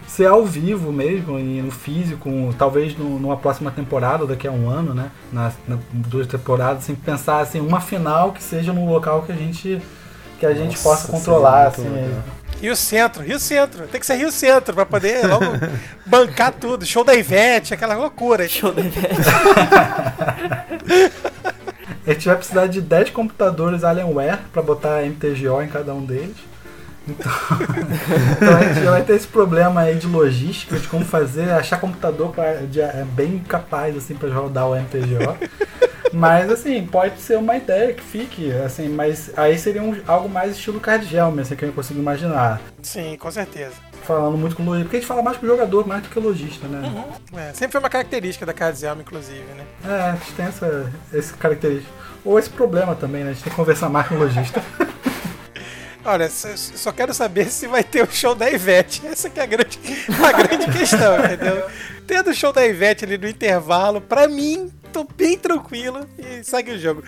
ser ao vivo mesmo, e no físico, talvez no, numa próxima temporada, daqui a um ano, né? Nas, nas duas temporadas, assim, pensar assim, uma final que seja num local que a gente que a gente Nossa, possa controlar, assim. Rio Centro, Rio Centro. Tem que ser Rio Centro pra poder logo *laughs* bancar tudo. Show da Ivete, aquela loucura. Show da Ivete. *laughs* a gente vai precisar de 10 computadores Alienware pra botar MTGO em cada um deles. Então, *laughs* então, a gente vai ter esse problema aí de logística, de como fazer, achar computador pra, de, é bem capaz assim para rodar o MTGO. Mas assim, pode ser uma ideia que fique, assim, mas aí seria um, algo mais estilo card gel, assim, que eu consigo imaginar. Sim, com certeza. Falando muito com o lojista, porque a gente fala mais com o jogador mais do que o lojista, né? Uhum. É, sempre foi uma característica da card gel, inclusive, né? É, a gente tem essa, essa característica. Ou esse problema também, né? A gente tem que conversar mais com o lojista. *laughs* Olha, só quero saber se vai ter o show da Ivete. Essa que é a grande, a grande questão, entendeu? Tendo o show da Ivete ali no intervalo, pra mim, tô bem tranquilo e segue o jogo.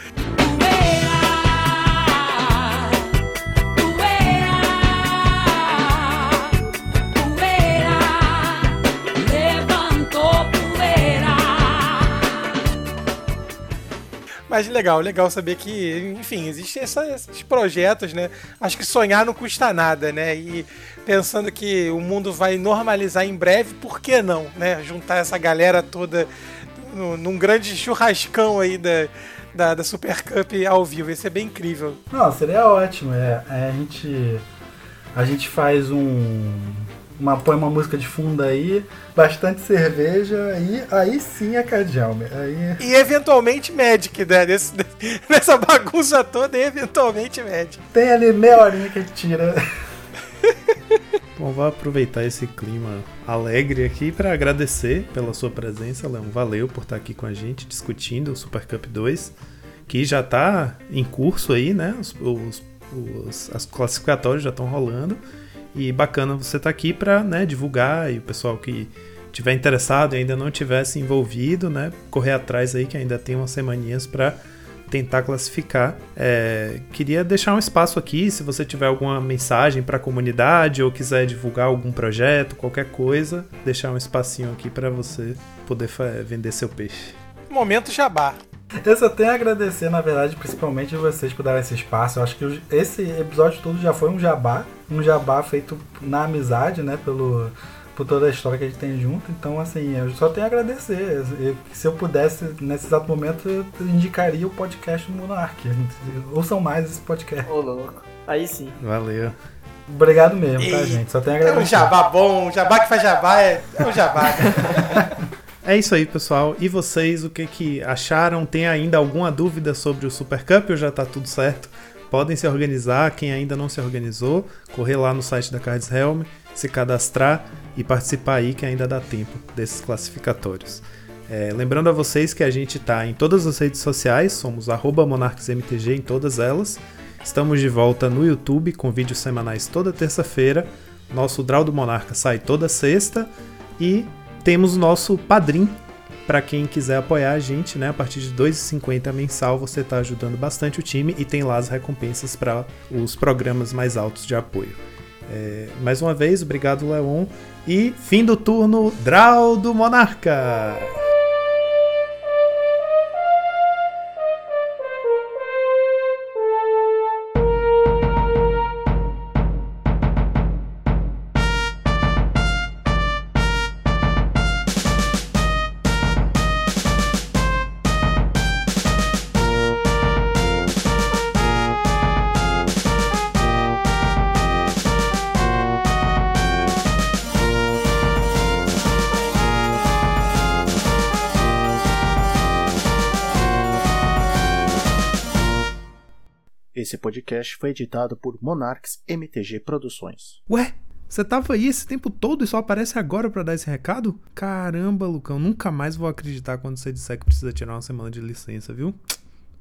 Mas legal, legal saber que, enfim, existem essa, esses projetos, né? Acho que sonhar não custa nada, né? E pensando que o mundo vai normalizar em breve, por que não, né? Juntar essa galera toda no, num grande churrascão aí da, da, da, Super Cup ao vivo. Ia ser bem incrível. Não, seria ótimo. É, é, a, gente, a gente faz um, uma, põe uma música de fundo aí, bastante cerveja e aí sim é Cadialme. Aí... E eventualmente Magic, né? Nesse, *laughs* nessa bagunça toda, eventualmente Magic. Tem ali meia horinha que tira. *laughs* Bom, vou aproveitar esse clima alegre aqui para agradecer pela sua presença, Leão. Valeu por estar aqui com a gente discutindo o Super Cup 2, que já está em curso aí, né? Os, os, os as classificatórios já estão rolando. E bacana você estar aqui para né, divulgar e o pessoal que tiver interessado e ainda não tivesse envolvido, né, correr atrás aí que ainda tem umas semaninhas para tentar classificar. É, queria deixar um espaço aqui, se você tiver alguma mensagem para a comunidade ou quiser divulgar algum projeto, qualquer coisa, deixar um espacinho aqui para você poder vender seu peixe. Momento jabá. Eu só tenho a agradecer, na verdade, principalmente vocês por dar esse espaço. Eu acho que esse episódio todo já foi um jabá, um jabá feito na amizade, né, pelo por toda a história que a gente tem junto. Então, assim, eu só tenho a agradecer. Eu, se eu pudesse, nesse exato momento, eu indicaria o podcast do Monark. Ouçam mais esse podcast. Ô, louco. Aí sim. Valeu. Obrigado mesmo, tá, gente? Só tenho a agradecer. É um jabá bom, um jabá que faz jabá é, é um jabá. *laughs* É isso aí, pessoal. E vocês, o que, que acharam? Tem ainda alguma dúvida sobre o Super Cup ou já tá tudo certo? Podem se organizar, quem ainda não se organizou, correr lá no site da Cards Helm, se cadastrar e participar aí que ainda dá tempo desses classificatórios. É, lembrando a vocês que a gente está em todas as redes sociais, somos monarquesmtg em todas elas. Estamos de volta no YouTube com vídeos semanais toda terça-feira. Nosso Draw do Monarca sai toda sexta. E temos o nosso padrim para quem quiser apoiar a gente, né? A partir de R$ 2,50 mensal você está ajudando bastante o time e tem lá as recompensas para os programas mais altos de apoio. É, mais uma vez, obrigado, Leon. E fim do turno, Draw do Monarca! Podcast foi editado por Monarques MTG Produções. Ué, você tava aí esse tempo todo e só aparece agora para dar esse recado? Caramba, Lucão, nunca mais vou acreditar quando você disser que precisa tirar uma semana de licença, viu?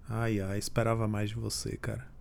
Ai, ai, esperava mais de você, cara.